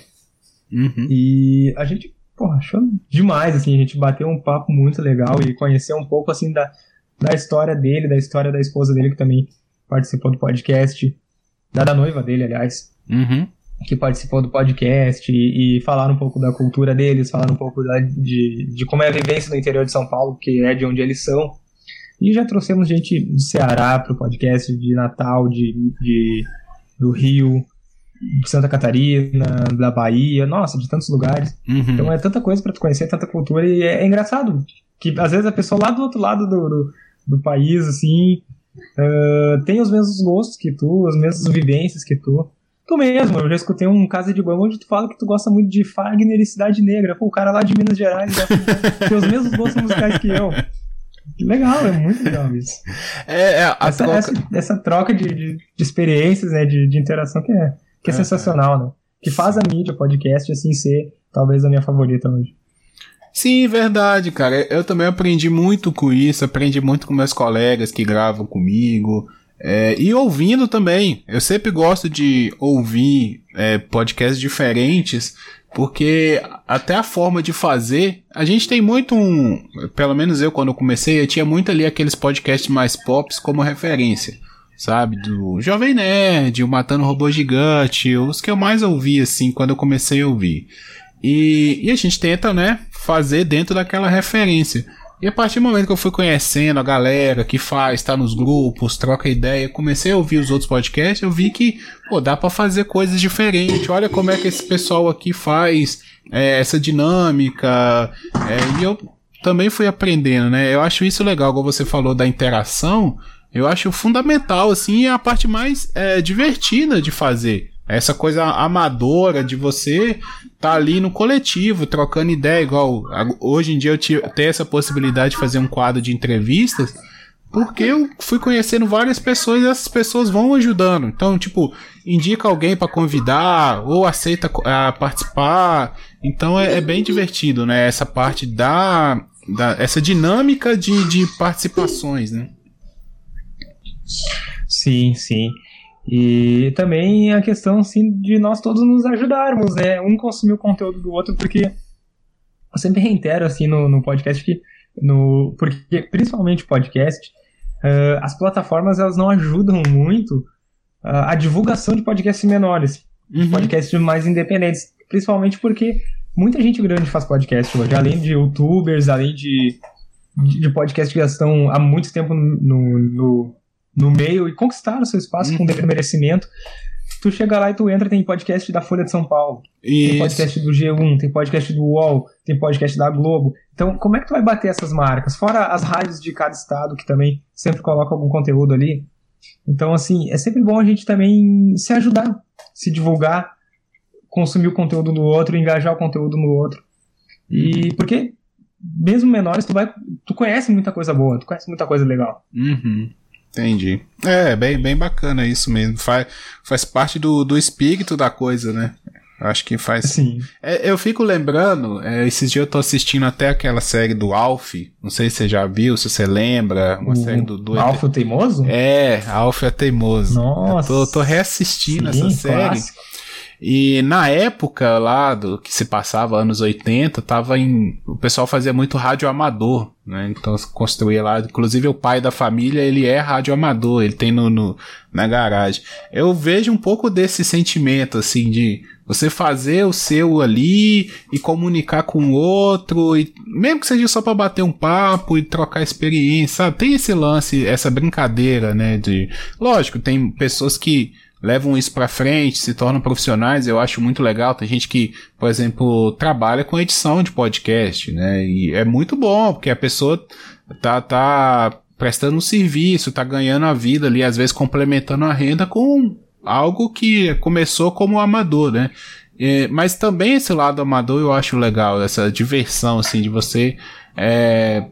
Uhum. E a gente, porra, achou demais, assim, a gente bateu um papo muito legal e conheceu um pouco, assim, da, da história dele, da história da esposa dele, que também participou do podcast, da, da noiva dele, aliás. Uhum. Que participou do podcast e, e falaram um pouco da cultura deles, falaram um pouco da, de, de como é a vivência no interior de São Paulo, que é de onde eles são. E já trouxemos gente do Ceará pro podcast, de Natal, de, de do Rio, de Santa Catarina, da Bahia, nossa, de tantos lugares. Uhum. Então é tanta coisa para tu conhecer, tanta cultura, e é, é, engraçado que às vezes a pessoa lá do outro lado do, do, do país, assim, uh, tem os mesmos gostos que tu, as mesmas vivências que tu. Tu mesmo, eu já escutei um caso de banho onde tu fala que tu gosta muito de Fagner e Cidade Negra. Pô, o cara lá de Minas Gerais (laughs) tem os mesmos gostos musicais que eu. Legal, é muito legal isso. É, é essa, troca... Essa, essa, troca de, de, de experiências, né, de, de interação que é, que é, é sensacional, né? Que faz a mídia, podcast, assim, ser talvez a minha favorita hoje. Sim, verdade, cara. Eu também aprendi muito com isso, aprendi muito com meus colegas que gravam comigo. É, e ouvindo também. Eu sempre gosto de ouvir é, podcasts diferentes, porque até a forma de fazer. A gente tem muito um. Pelo menos eu, quando eu comecei, eu tinha muito ali aqueles podcasts mais pops como referência sabe? Do Jovem Nerd, o Matando Robô Gigante, os que eu mais ouvi, assim, quando eu comecei a ouvir. E, e a gente tenta, né, fazer dentro daquela referência. E a partir do momento que eu fui conhecendo a galera que faz, tá nos grupos, troca ideia, comecei a ouvir os outros podcasts, eu vi que, pô, dá para fazer coisas diferentes. Olha como é que esse pessoal aqui faz é, essa dinâmica. É, e eu também fui aprendendo, né? Eu acho isso legal, como você falou da interação. Eu acho fundamental, assim, é a parte mais é, divertida de fazer. Essa coisa amadora de você tá ali no coletivo, trocando ideia, igual hoje em dia eu tenho essa possibilidade de fazer um quadro de entrevistas, porque eu fui conhecendo várias pessoas e essas pessoas vão ajudando. Então, tipo, indica alguém para convidar ou aceita a participar. Então é, é, bem divertido, né? Essa parte da, da essa dinâmica de, de participações, né? Sim, sim. E também a questão assim, de nós todos nos ajudarmos, né? Um consumir o conteúdo do outro, porque eu sempre reitero assim no, no podcast que no porque principalmente podcast uh, as plataformas elas não ajudam muito uh, a divulgação de podcasts menores, uhum. podcasts mais independentes, principalmente porque muita gente grande faz podcast hoje, além de YouTubers, além de de podcasts que já estão há muito tempo no, no, no meio e conquistaram seu espaço uhum. com devido merecimento. Tu chega lá e tu entra, tem podcast da Folha de São Paulo, Isso. tem podcast do G1, tem podcast do UOL, tem podcast da Globo. Então, como é que tu vai bater essas marcas? Fora as rádios de cada estado, que também sempre colocam algum conteúdo ali. Então, assim, é sempre bom a gente também se ajudar, se divulgar, consumir o conteúdo do outro, engajar o conteúdo no outro. E porque, mesmo menores, tu vai. Tu conhece muita coisa boa, tu conhece muita coisa legal. Uhum. Entendi. É, bem, bem bacana isso mesmo. Faz, faz parte do, do espírito da coisa, né? Acho que faz. Sim. É, eu fico lembrando, é, esses dias eu tô assistindo até aquela série do Alf. Não sei se você já viu, se você lembra. Uma O série do. do Alf o Teimoso? É, Alf é teimoso. Nossa. Eu tô, tô reassistindo Sim, essa série. clássico. E na época lá do que se passava, anos 80, tava em. O pessoal fazia muito rádio amador, né? Então construía lá. Inclusive o pai da família, ele é rádio amador, ele tem no, no- na garagem. Eu vejo um pouco desse sentimento, assim, de você fazer o seu ali e comunicar com o outro, e mesmo que seja só para bater um papo e trocar experiência, sabe? Tem esse lance, essa brincadeira, né? De. Lógico, tem pessoas que levam isso pra frente, se tornam profissionais, eu acho muito legal. Tem gente que, por exemplo, trabalha com edição de podcast, né? E é muito bom, porque a pessoa tá, tá prestando um serviço, tá ganhando a vida ali, às vezes complementando a renda com algo que começou como amador, né? Mas também esse lado amador eu acho legal, essa diversão, assim, de você é,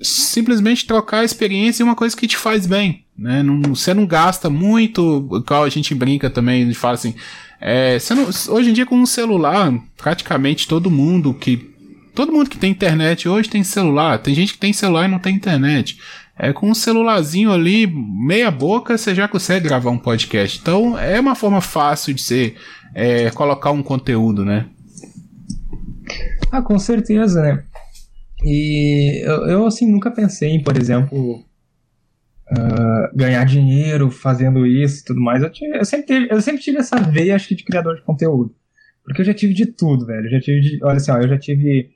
simplesmente trocar a experiência em uma coisa que te faz bem, né? Não, você não gasta muito, igual a gente brinca também, a gente fala assim, é, não- hoje em dia com um celular, praticamente todo mundo que todo mundo que tem internet hoje tem celular, tem gente que tem celular e não tem internet. É com um celularzinho ali, meia boca, você já consegue gravar um podcast. Então é uma forma fácil de você é, colocar um conteúdo, né? Ah, com certeza, né? E eu, eu, assim, nunca pensei por exemplo, ah, ganhar dinheiro fazendo isso e tudo mais. Eu, tive- eu sempre tive, eu sempre tive essa veia, acho que, de criador de conteúdo. Porque eu já tive de tudo, velho. Eu já tive de, olha assim, ó, eu já tive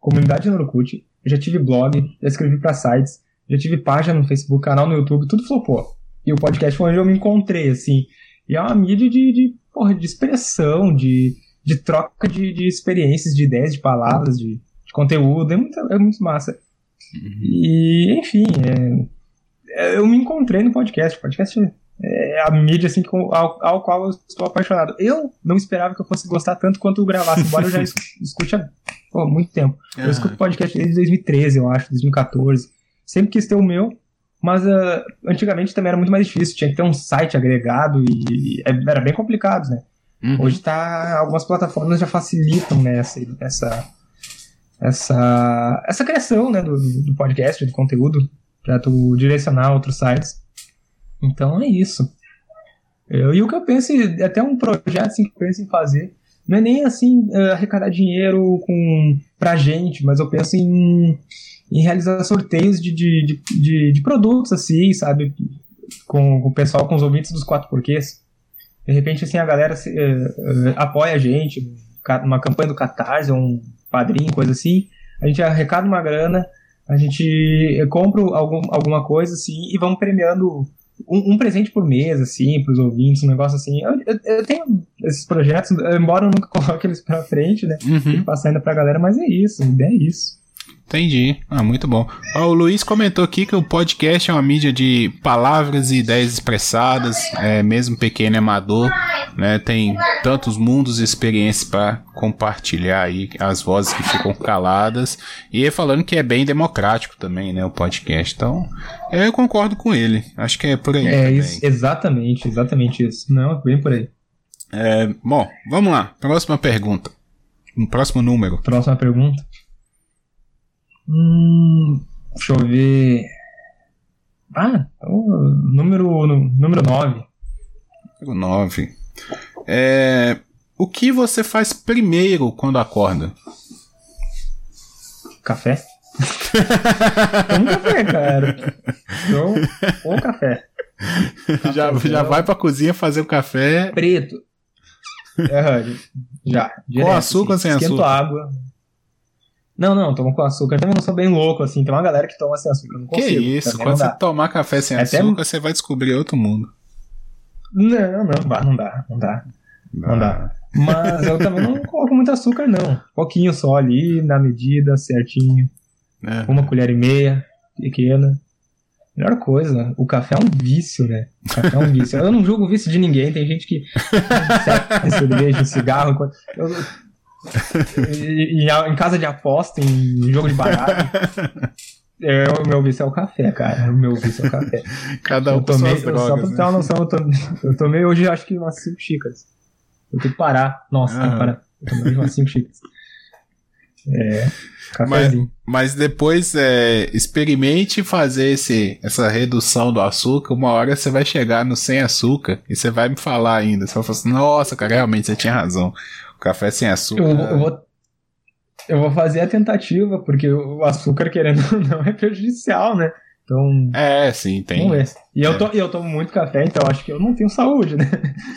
comunidade no Orkut, eu já tive blog, já escrevi pra sites, já tive página no Facebook, canal no YouTube, tudo flopou. E o podcast foi onde eu me encontrei, assim. E é uma mídia de, de, porra, de expressão, de, de troca de, de experiências, de ideias, de palavras, de, de conteúdo. É muito, é muito massa. E, enfim, é, eu me encontrei no podcast. Podcast é a mídia assim, com- ao, ao qual eu estou apaixonado. Eu não esperava que eu fosse gostar tanto quanto eu gravasse, embora eu já es- (laughs) escute há pô, muito tempo. Eu escuto podcast desde 2013, eu acho, 2014. Sempre quis ter o meu, mas ah, antigamente também era muito mais difícil. Tinha que ter um site agregado e, e era bem complicado, né? Uhum. Hoje tá. Algumas plataformas já facilitam né, essa, essa, essa, essa criação né, do, do podcast, do conteúdo, para tu direcionar outros sites. Então é isso. Eu- e o que eu penso, em- até um projeto assim, que eu penso em fazer, não é nem assim eh, arrecadar dinheiro com, pra gente, mas eu penso em, em realizar sorteios de, de, de, de, produtos, assim, sabe? Com, com o pessoal, com os ouvintes dos quatro porquês. De repente, assim, a galera se, eh, eh, apoia a gente, numa campanha do Catarse, um padrinho, coisa assim. A gente arrecada uma grana, a gente compra algum, alguma coisa, assim, e vamos premiando um, um presente por mês, assim, pros ouvintes, um negócio assim. Eu, eu- eu tenho esses projetos, embora eu nunca (laughs) coloque eles pra frente, né? Uhum. ainda pra galera, mas é isso, a ideia é isso. Entendi. Ah, muito bom. Ó, o Luiz comentou aqui que o podcast é uma mídia de palavras e ideias expressadas, é, mesmo pequeno e amador, né? Tem tantos mundos e experiências para compartilhar aí as vozes que ficam caladas. E ele falando que é bem democrático também, né? O podcast. Então, eu concordo com ele. Acho que é por aí. É isso, exatamente, exatamente isso. Não, bem por aí. É, bom, vamos lá. Próxima pergunta. Um próximo número. Próxima pergunta. Hum, deixa eu ver. Ah, o número, número 9. Número 9. É, o que você faz primeiro quando acorda? Café? Tomo café, cara. Então, ou café. (laughs) já, já vai pra cozinha fazer o café. Preto. É, já. direto, açúcar ou sem Esquento açúcar? água. Não, não, tomo com açúcar. Eu também não sou bem louco, assim. Tem uma galera que toma sem açúcar. eu Não Que consigo. isso, também quando não você tomar café sem Até- açúcar, você vai descobrir outro mundo. Não, não, dá, não dá, não dá. Não dá. Mas eu também não coloco muito açúcar, não. Pouquinho só ali, na medida, certinho. É. Uma colher e meia, pequena. Melhor coisa, o café é um vício, né? O café é um vício. Eu não julgo o vício de ninguém, tem gente que (laughs) cerveja, cigarro. enquanto- Eu, e- e em casa de aposta, em jogo de baralho. (laughs) É, o meu vício é o café, cara. O meu vício é o café. Cada um eu tomei, suas eu- só pra drogas. ter uma né? noção, eu tomei, eu tomei hoje acho que umas 5 xícaras. Eu tenho que parar. Nossa, uhum. tenho que parar. Eu tomei umas 5 xícaras. É, cafezinho. Mas, mas depois é, experimente fazer esse, essa redução do açúcar. Uma hora você vai chegar no sem açúcar e você vai me falar ainda. Você vai falar assim, nossa, cara, realmente você tinha razão. Café sem açúcar. Eu, eu, vou, eu vou fazer a tentativa, porque o açúcar, querendo ou não, é prejudicial, né? Então. É, sim, tem. Vamos ver. E é. eu, to, eu tomo muito café, então acho que eu não tenho saúde, né?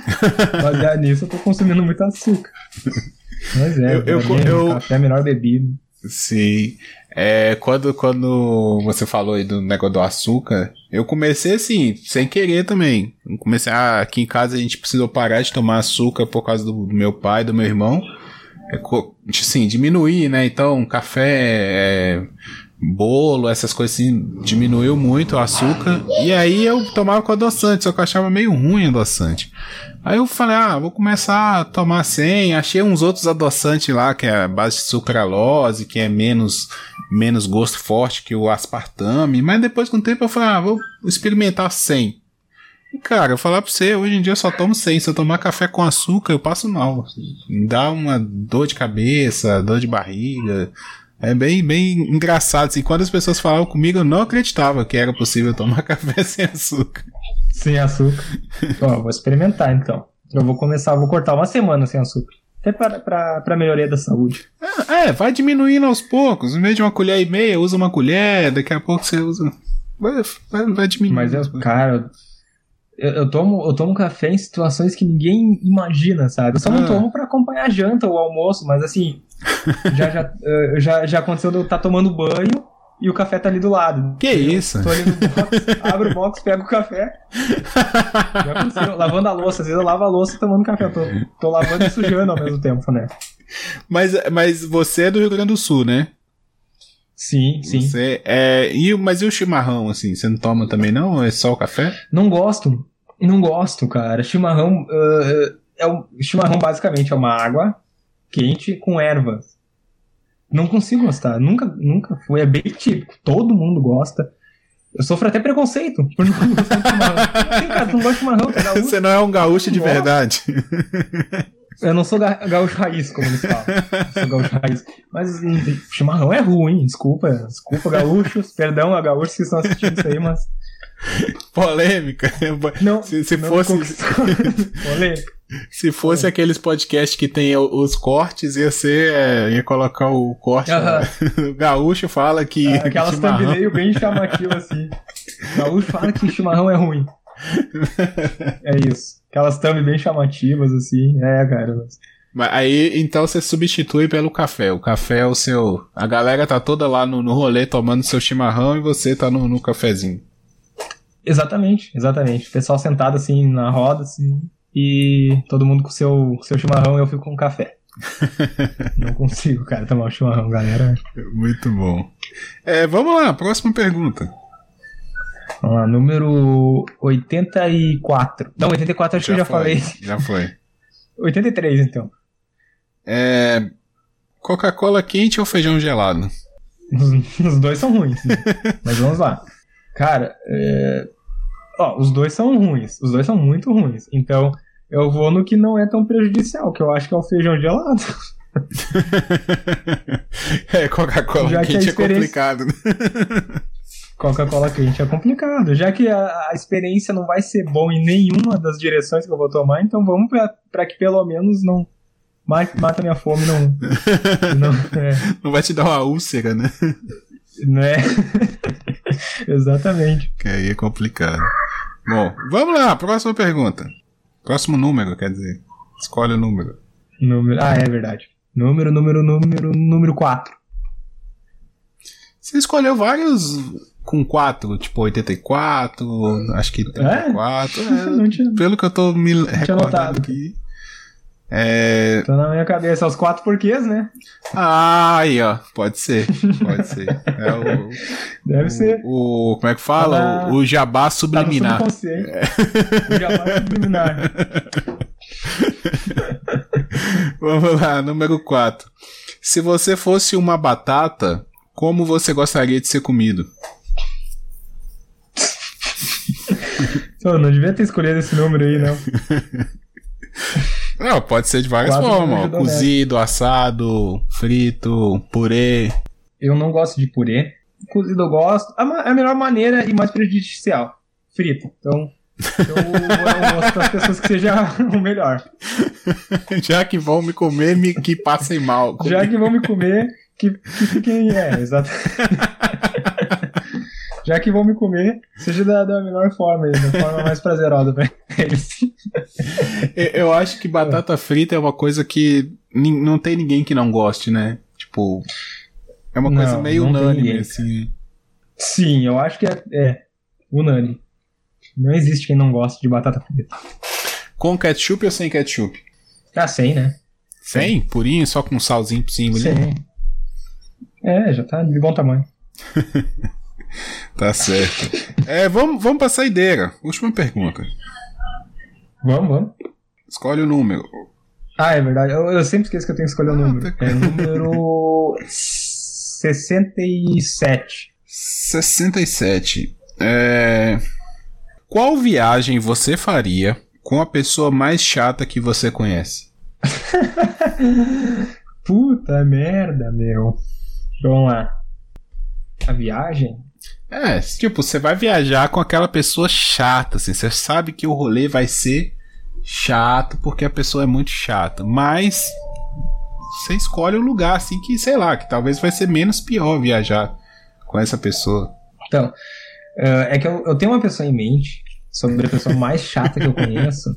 (laughs) Baseado nisso, eu tô consumindo muito açúcar. (laughs) Mas é, eu, eu, eu, café é a melhor bebida. Sim. É, quando, quando você falou aí do negócio do açúcar, eu comecei assim, sem querer também. Eu comecei, ah, aqui em casa a gente precisou parar de tomar açúcar por causa do, do meu pai, do meu irmão. É, assim, diminuir, né? Então, café, é, bolo, essas coisas assim, diminuiu muito o açúcar. E aí eu tomava com adoçante, só que eu achava meio ruim adoçante. Aí eu falei, ah, vou começar a tomar sem. Achei uns outros adoçantes lá, que é a base de sucralose, que é menos, menos gosto forte que o aspartame. Mas depois com o tempo eu falei, ah, vou experimentar sem. E cara, eu falar pra você, hoje em dia eu só tomo sem. Se eu tomar café com açúcar, eu passo mal. Me dá uma dor de cabeça, dor de barriga. É bem, bem engraçado. Assim, quando as pessoas falavam comigo, eu não acreditava que era possível tomar (laughs) café sem açúcar. Sem açúcar. Ó, vou experimentar então. Eu vou começar, vou cortar uma semana sem açúcar. Até para, para, para melhoria da saúde. É, é, vai diminuindo aos poucos. Em vez de uma colher e meia, usa uma colher, daqui a pouco você usa. Vai, vai, vai diminuindo. Mas eu, cara, eu, eu, tomo, eu tomo café em situações que ninguém imagina, sabe? Eu só ah. não tomo para acompanhar a janta ou o almoço, mas assim, já, já, (laughs) eh, já, já aconteceu de eu estar tá tomando banho e o café tá ali do lado. Que isso? Tô ali no box, abro o box, pego o café. (laughs) Já aconteceu, lavando a louça. Às vezes eu lavo a louça e tomando café. Tô, tô lavando e sujando ao mesmo tempo, né? Mas, mas você é do Rio Grande do Sul, né? Sim, sim. Você é, e, mas e o chimarrão, assim? Você não toma também, não? É só o café? Não gosto. Não gosto, cara. Chimarrão. Uh, é o, chimarrão basicamente é uma água quente com ervas. Não consigo gostar. Nunca, nunca foi. É bem típico. Todo mundo gosta. Eu sofro até preconceito por não gostar de chimarrão. Sim, cara, tu não gosta de chimarrão, tá Você não é um gaúcho de verdade. Eu não sou gaúcho raiz, como eles falam. Eu sou gaúcho raiz. Mas hum, chimarrão é ruim, desculpa. Desculpa, gaúchos. Perdão a gaúchos que estão assistindo isso aí, mas. Polêmica. Não, se, se não fosse. (laughs) Polêmica. Se fosse é. aqueles podcasts que tem os cortes, ia ser. É, ia colocar o corte. -huh. (laughs) o Gaúcho fala que. É, aquelas thumbnail bem chamativas assim. O Gaúcho fala que chimarrão é ruim. (laughs) é isso. Aquelas thumb bem chamativas, assim. É, cara. Mas aí, então você substitui pelo café. O café é o seu. A galera tá toda lá no, no rolê tomando seu chimarrão e você tá no, no cafezinho. Exatamente, exatamente. O pessoal sentado assim na roda, assim, e todo mundo com seu, seu chimarrão e eu fico com café. (laughs) Não consigo, cara, tomar um chimarrão, galera. Muito bom. É, vamos lá, próxima pergunta. Vamos lá, número 84. Não, 84 acho já que eu já foi, falei. Já foi. (laughs) 83, então. É. Coca-Cola quente ou feijão gelado? Os, os dois são ruins, né? (laughs) Mas vamos lá. Cara, é... Ó, os dois são ruins. Os dois são muito ruins. Então, eu vou no que não é tão prejudicial, que eu acho que é o feijão gelado. (laughs) é, Coca-Cola quente é complicado. Né? (laughs) Coca-Cola quente é complicado. Já que a, a, experiência não vai ser bom em nenhuma das direções que eu vou tomar, então vamos para que pelo menos não mate, mata minha fome. Não, (laughs) não, é. não vai te dar uma úlcera, né? Não é? Exatamente. Que aí é complicado. Bom, vamos lá, próxima pergunta. Próximo número, quer dizer. Escolhe o número. Número. Ah, é verdade. Número, número, número, número 4. Você escolheu vários com 4, tipo 84, acho que 34. É? (laughs) É, tinha, pelo que eu tô me recordando aqui. É... Tá na minha cabeça os quatro porquês, né? Ah, aí, ó. Pode ser. Pode ser. É o, Deve o, ser. O, como é que fala? Tá na... o, jabá subliminar. Tá é. O jabá subliminar. (laughs) Vamos lá, número 4. Se você fosse uma batata, como você gostaria de ser comido? Pô, não devia ter escolhido esse número aí, não. (laughs) Não, pode ser de várias Quase formas. ajudou Cozido, assado, frito, purê. Eu não gosto de purê. Cozido eu gosto. A, ma- a melhor maneira e mais prejudicial. Frito. Então, eu, eu gosto das pessoas que seja (laughs) o melhor. (laughs) Já que vão me comer, me, que passem mal. Já que vão me comer, que, que fiquem. É, exato. (laughs) Já que vão me comer, seja da, da melhor forma, da forma mais prazerosa pra eles. Eu- acho que batata frita é uma coisa que não tem ninguém que não goste, né? Tipo, é uma coisa Não, meio não unânime, assim. Sim, eu acho que é, é unânime. Não existe quem não goste de batata frita. Com ketchup ou sem ketchup? Ah, sem, né? Sem? Purinho, só com salzinho por cima ali? Sem. É, já tá de bom tamanho. (laughs) (laughs) Tá certo. É, vamos, vamos pra saideira. Última pergunta. Vamos, vamos. Escolhe o número. Ah, é verdade. Eu, eu sempre esqueço que eu tenho que escolher o Ah, número. tá- É número 67. 67. É... Qual viagem você faria com a pessoa mais chata que você conhece? (laughs) Puta merda, meu. Vamos lá. A viagem? É, tipo, você vai viajar com aquela pessoa chata, assim, você sabe que o rolê vai ser chato porque a pessoa é muito chata, mas você escolhe o lugar, assim, que, sei lá, que talvez vai ser menos pior viajar com essa pessoa. Então, eh, é que eu, eu tenho uma pessoa em mente sobre a pessoa mais chata que eu conheço.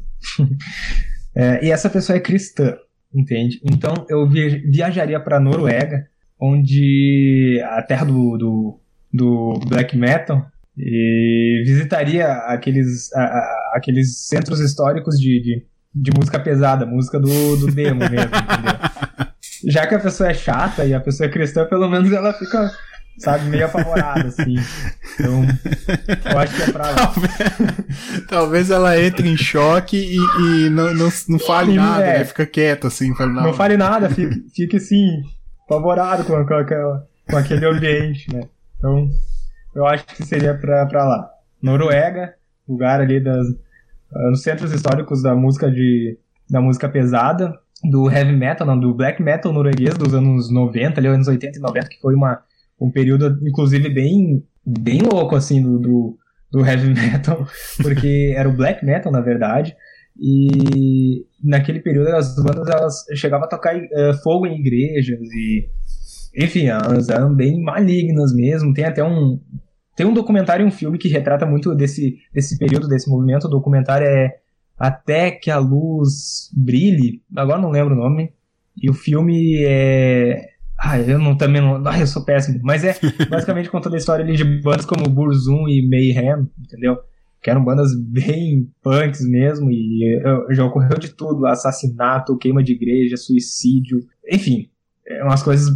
Eh, (laughs) e essa pessoa é cristã, entende? Então eu vi- viajaria para Noruega, onde a terra do, do, do black metal, e visitaria aqueles, a- a- aqueles centros históricos de, de, de música pesada, música do, do demo mesmo, entendeu? (laughs) Já que a pessoa é chata e a pessoa é cristã, pelo menos ela fica, sabe, meio apavorada, assim. Então, eu acho que é pra lá. Talvez, talvez ela entre em choque e, e não, não, não fale E, nada, é. né? Fica quieta, assim, fala, não, Não fale nada, fique, fique assim, apavorado com, com, com aquele ambiente, né? Então, eu acho que seria pra lá. Noruega, lugar ali das, ah, nos centros históricos da música de da música pesada, do heavy metal, não, do black metal norueguês dos anos 90, ali, anos 80 e 90, que foi uma, um período, inclusive, bem, bem louco, assim, do, do, do heavy (laughs) metal, porque era o black metal, na verdade, e naquele período as bandas elas chegavam a tocar eh, fogo em igrejas e enfim, elas eram bem malignas mesmo. Tem até um tem um documentário e um filme que retrata muito desse desse período desse movimento. O documentário é Até que a luz brilhe. Agora não lembro o nome. E o filme é ah, eu não também não, ah, eu sou péssimo, mas é (laughs) basicamente contando a história ali de bandas como Burzum e Mayhem, entendeu? que eram bandas bem punks mesmo, e eh, já ocorreu de tudo: assassinato, queima de igreja, suicídio, enfim, é umas coisas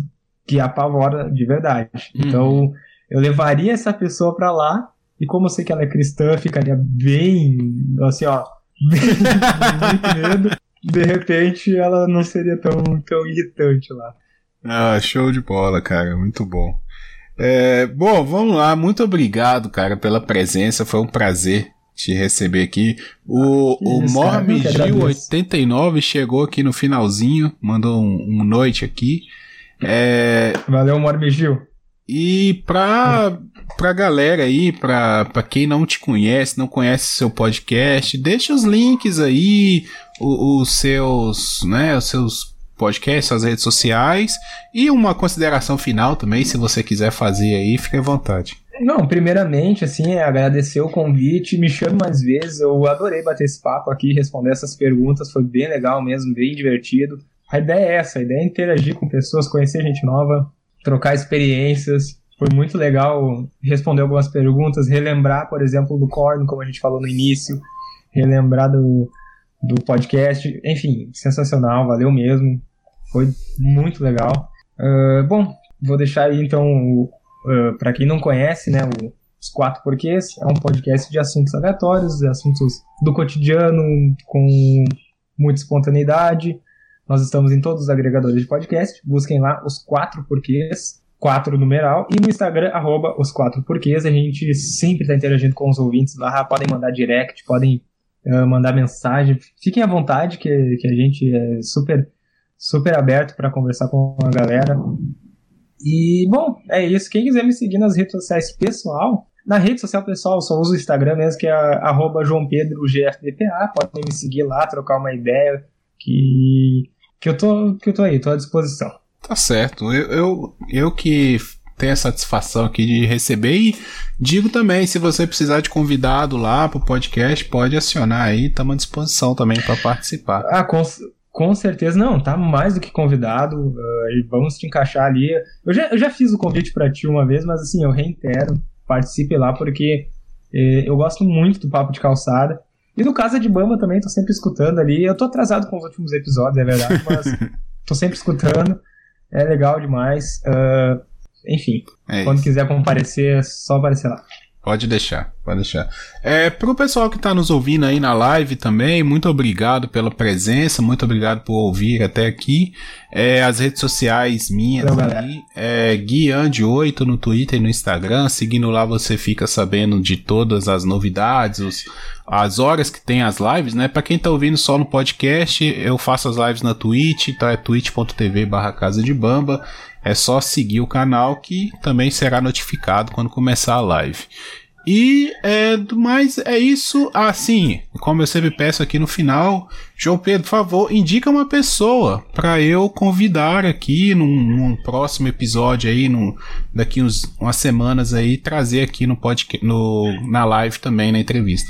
que apavora de verdade. Uhum. Então, eu levaria essa pessoa pra lá, e como eu sei que ela é cristã, ficaria bem, assim, ó, (laughs) bem, muito medo. De repente, ela não seria tão, tão irritante lá. Ah, show de bola, cara. Muito bom. É, bom, vamos lá. Muito obrigado, cara, pela presença. Foi um prazer te receber aqui. O, Que o isso, cara, eu que agradeço. Mormigil89 chegou aqui no finalzinho, mandou um, um noite aqui. É, Valeu, Morbigil. e pra, pra galera aí, pra, pra quem não te conhece, não conhece seu podcast, deixa os links aí, os, seus, né, os seus podcasts, suas redes sociais e uma consideração final também, se você quiser fazer aí, fique à vontade. Não, primeiramente, assim, é agradecer o convite, me chame mais vezes, eu adorei bater esse papo aqui, responder essas perguntas, foi bem legal mesmo, bem divertido. A ideia é essa, a ideia é interagir com pessoas, conhecer gente nova, trocar experiências. Foi muito legal responder algumas perguntas, relembrar, por exemplo, do Korn, como a gente falou no início, relembrar do, do podcast, enfim, sensacional, valeu mesmo, foi muito legal. Ah, bom, vou deixar aí então o, para quem não conhece, né, o- os quatro porquês é um podcast de assuntos aleatórios, assuntos do cotidiano com muita espontaneidade. Nós estamos em todos os agregadores de podcast. Busquem lá os quatro porquês, quatro numeral, e no Instagram arroba os quatro porquês. A gente sempre está interagindo com os ouvintes lá. Podem mandar direct, podem uh, mandar mensagem. Fiquem à vontade, que, que a gente é super, super aberto para conversar com a galera. E, bom, é isso. Quem quiser me seguir nas redes sociais pessoal, na rede social pessoal, só uso o Instagram mesmo, que é arroba João Pedro GFDPA. Podem me seguir lá, trocar uma ideia, que, que, eu, tô, que eu tô aí, tô à disposição. Tá certo. Eu, eu, eu que tenho a satisfação aqui de receber e digo também, se você precisar de convidado lá pro podcast, pode acionar aí, estamos à disposição também para participar. Ah, com, com certeza, não, tá mais do que convidado, uh, e vamos te encaixar ali. Eu já, eu já fiz o convite para ti uma vez, mas assim, eu reitero, participe lá, porque eh, eu gosto muito do Papo de Calçada. E do Casa de Bamba também, tô sempre escutando ali. Eu tô atrasado com os últimos episódios, é verdade, (laughs) mas tô sempre escutando. É legal demais. Uh, enfim, é quando quiser comparecer, é só aparecer lá. Pode deixar, pode deixar. É, pro pessoal que tá nos ouvindo aí na live também, muito obrigado pela presença, muito obrigado por ouvir até aqui. É, as redes sociais minhas aí, é Guiande8 no Twitter e no Instagram. Seguindo lá você fica sabendo de todas as novidades, os, as horas que tem as lives, né? Pra quem tá ouvindo só no podcast, eu faço as lives na Twitch, tá? É twitch.tv barra Casa de Bamba. É só seguir o canal que também será notificado quando começar a live. E é, mais é isso. Assim, como eu sempre peço aqui no final, João Pedro, por favor, indica uma pessoa para eu convidar aqui num, num, próximo episódio aí, num, daqui uns, umas semanas aí, trazer aqui no podcast, no, na live também, na entrevista.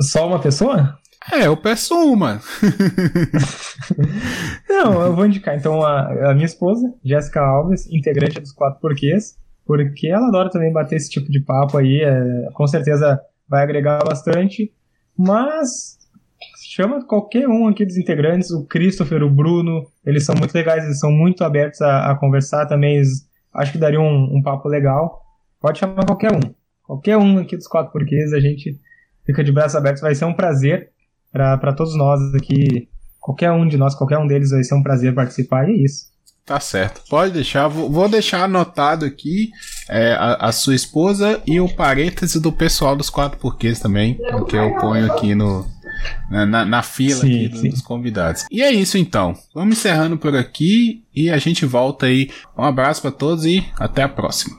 Só uma pessoa? É, eu peço uma. (laughs) Não, eu vou indicar então a, a minha esposa, Jéssica Alves, integrante dos Quatro Porquês, porque ela adora também bater esse tipo de papo aí, é, com certeza vai agregar bastante, mas chama qualquer um aqui dos integrantes, o Christopher, o Bruno, eles são muito legais, eles são muito abertos a, a conversar também, acho que daria um, um papo legal. Pode chamar qualquer um. Qualquer um aqui dos quatro porquês, a gente fica de braços abertos, vai ser um prazer para todos nós aqui. Qualquer um de nós, qualquer um deles vai ser um prazer participar e é isso. Tá certo. Pode deixar. Vou, deixar anotado aqui é, a, a, sua esposa e o parêntese do pessoal dos quatro porquês também, porque eu ponho aqui no, na, na fila sim, aqui dos convidados. E é isso então. Vamos encerrando por aqui e a gente volta aí. Um abraço para todos e até a próxima.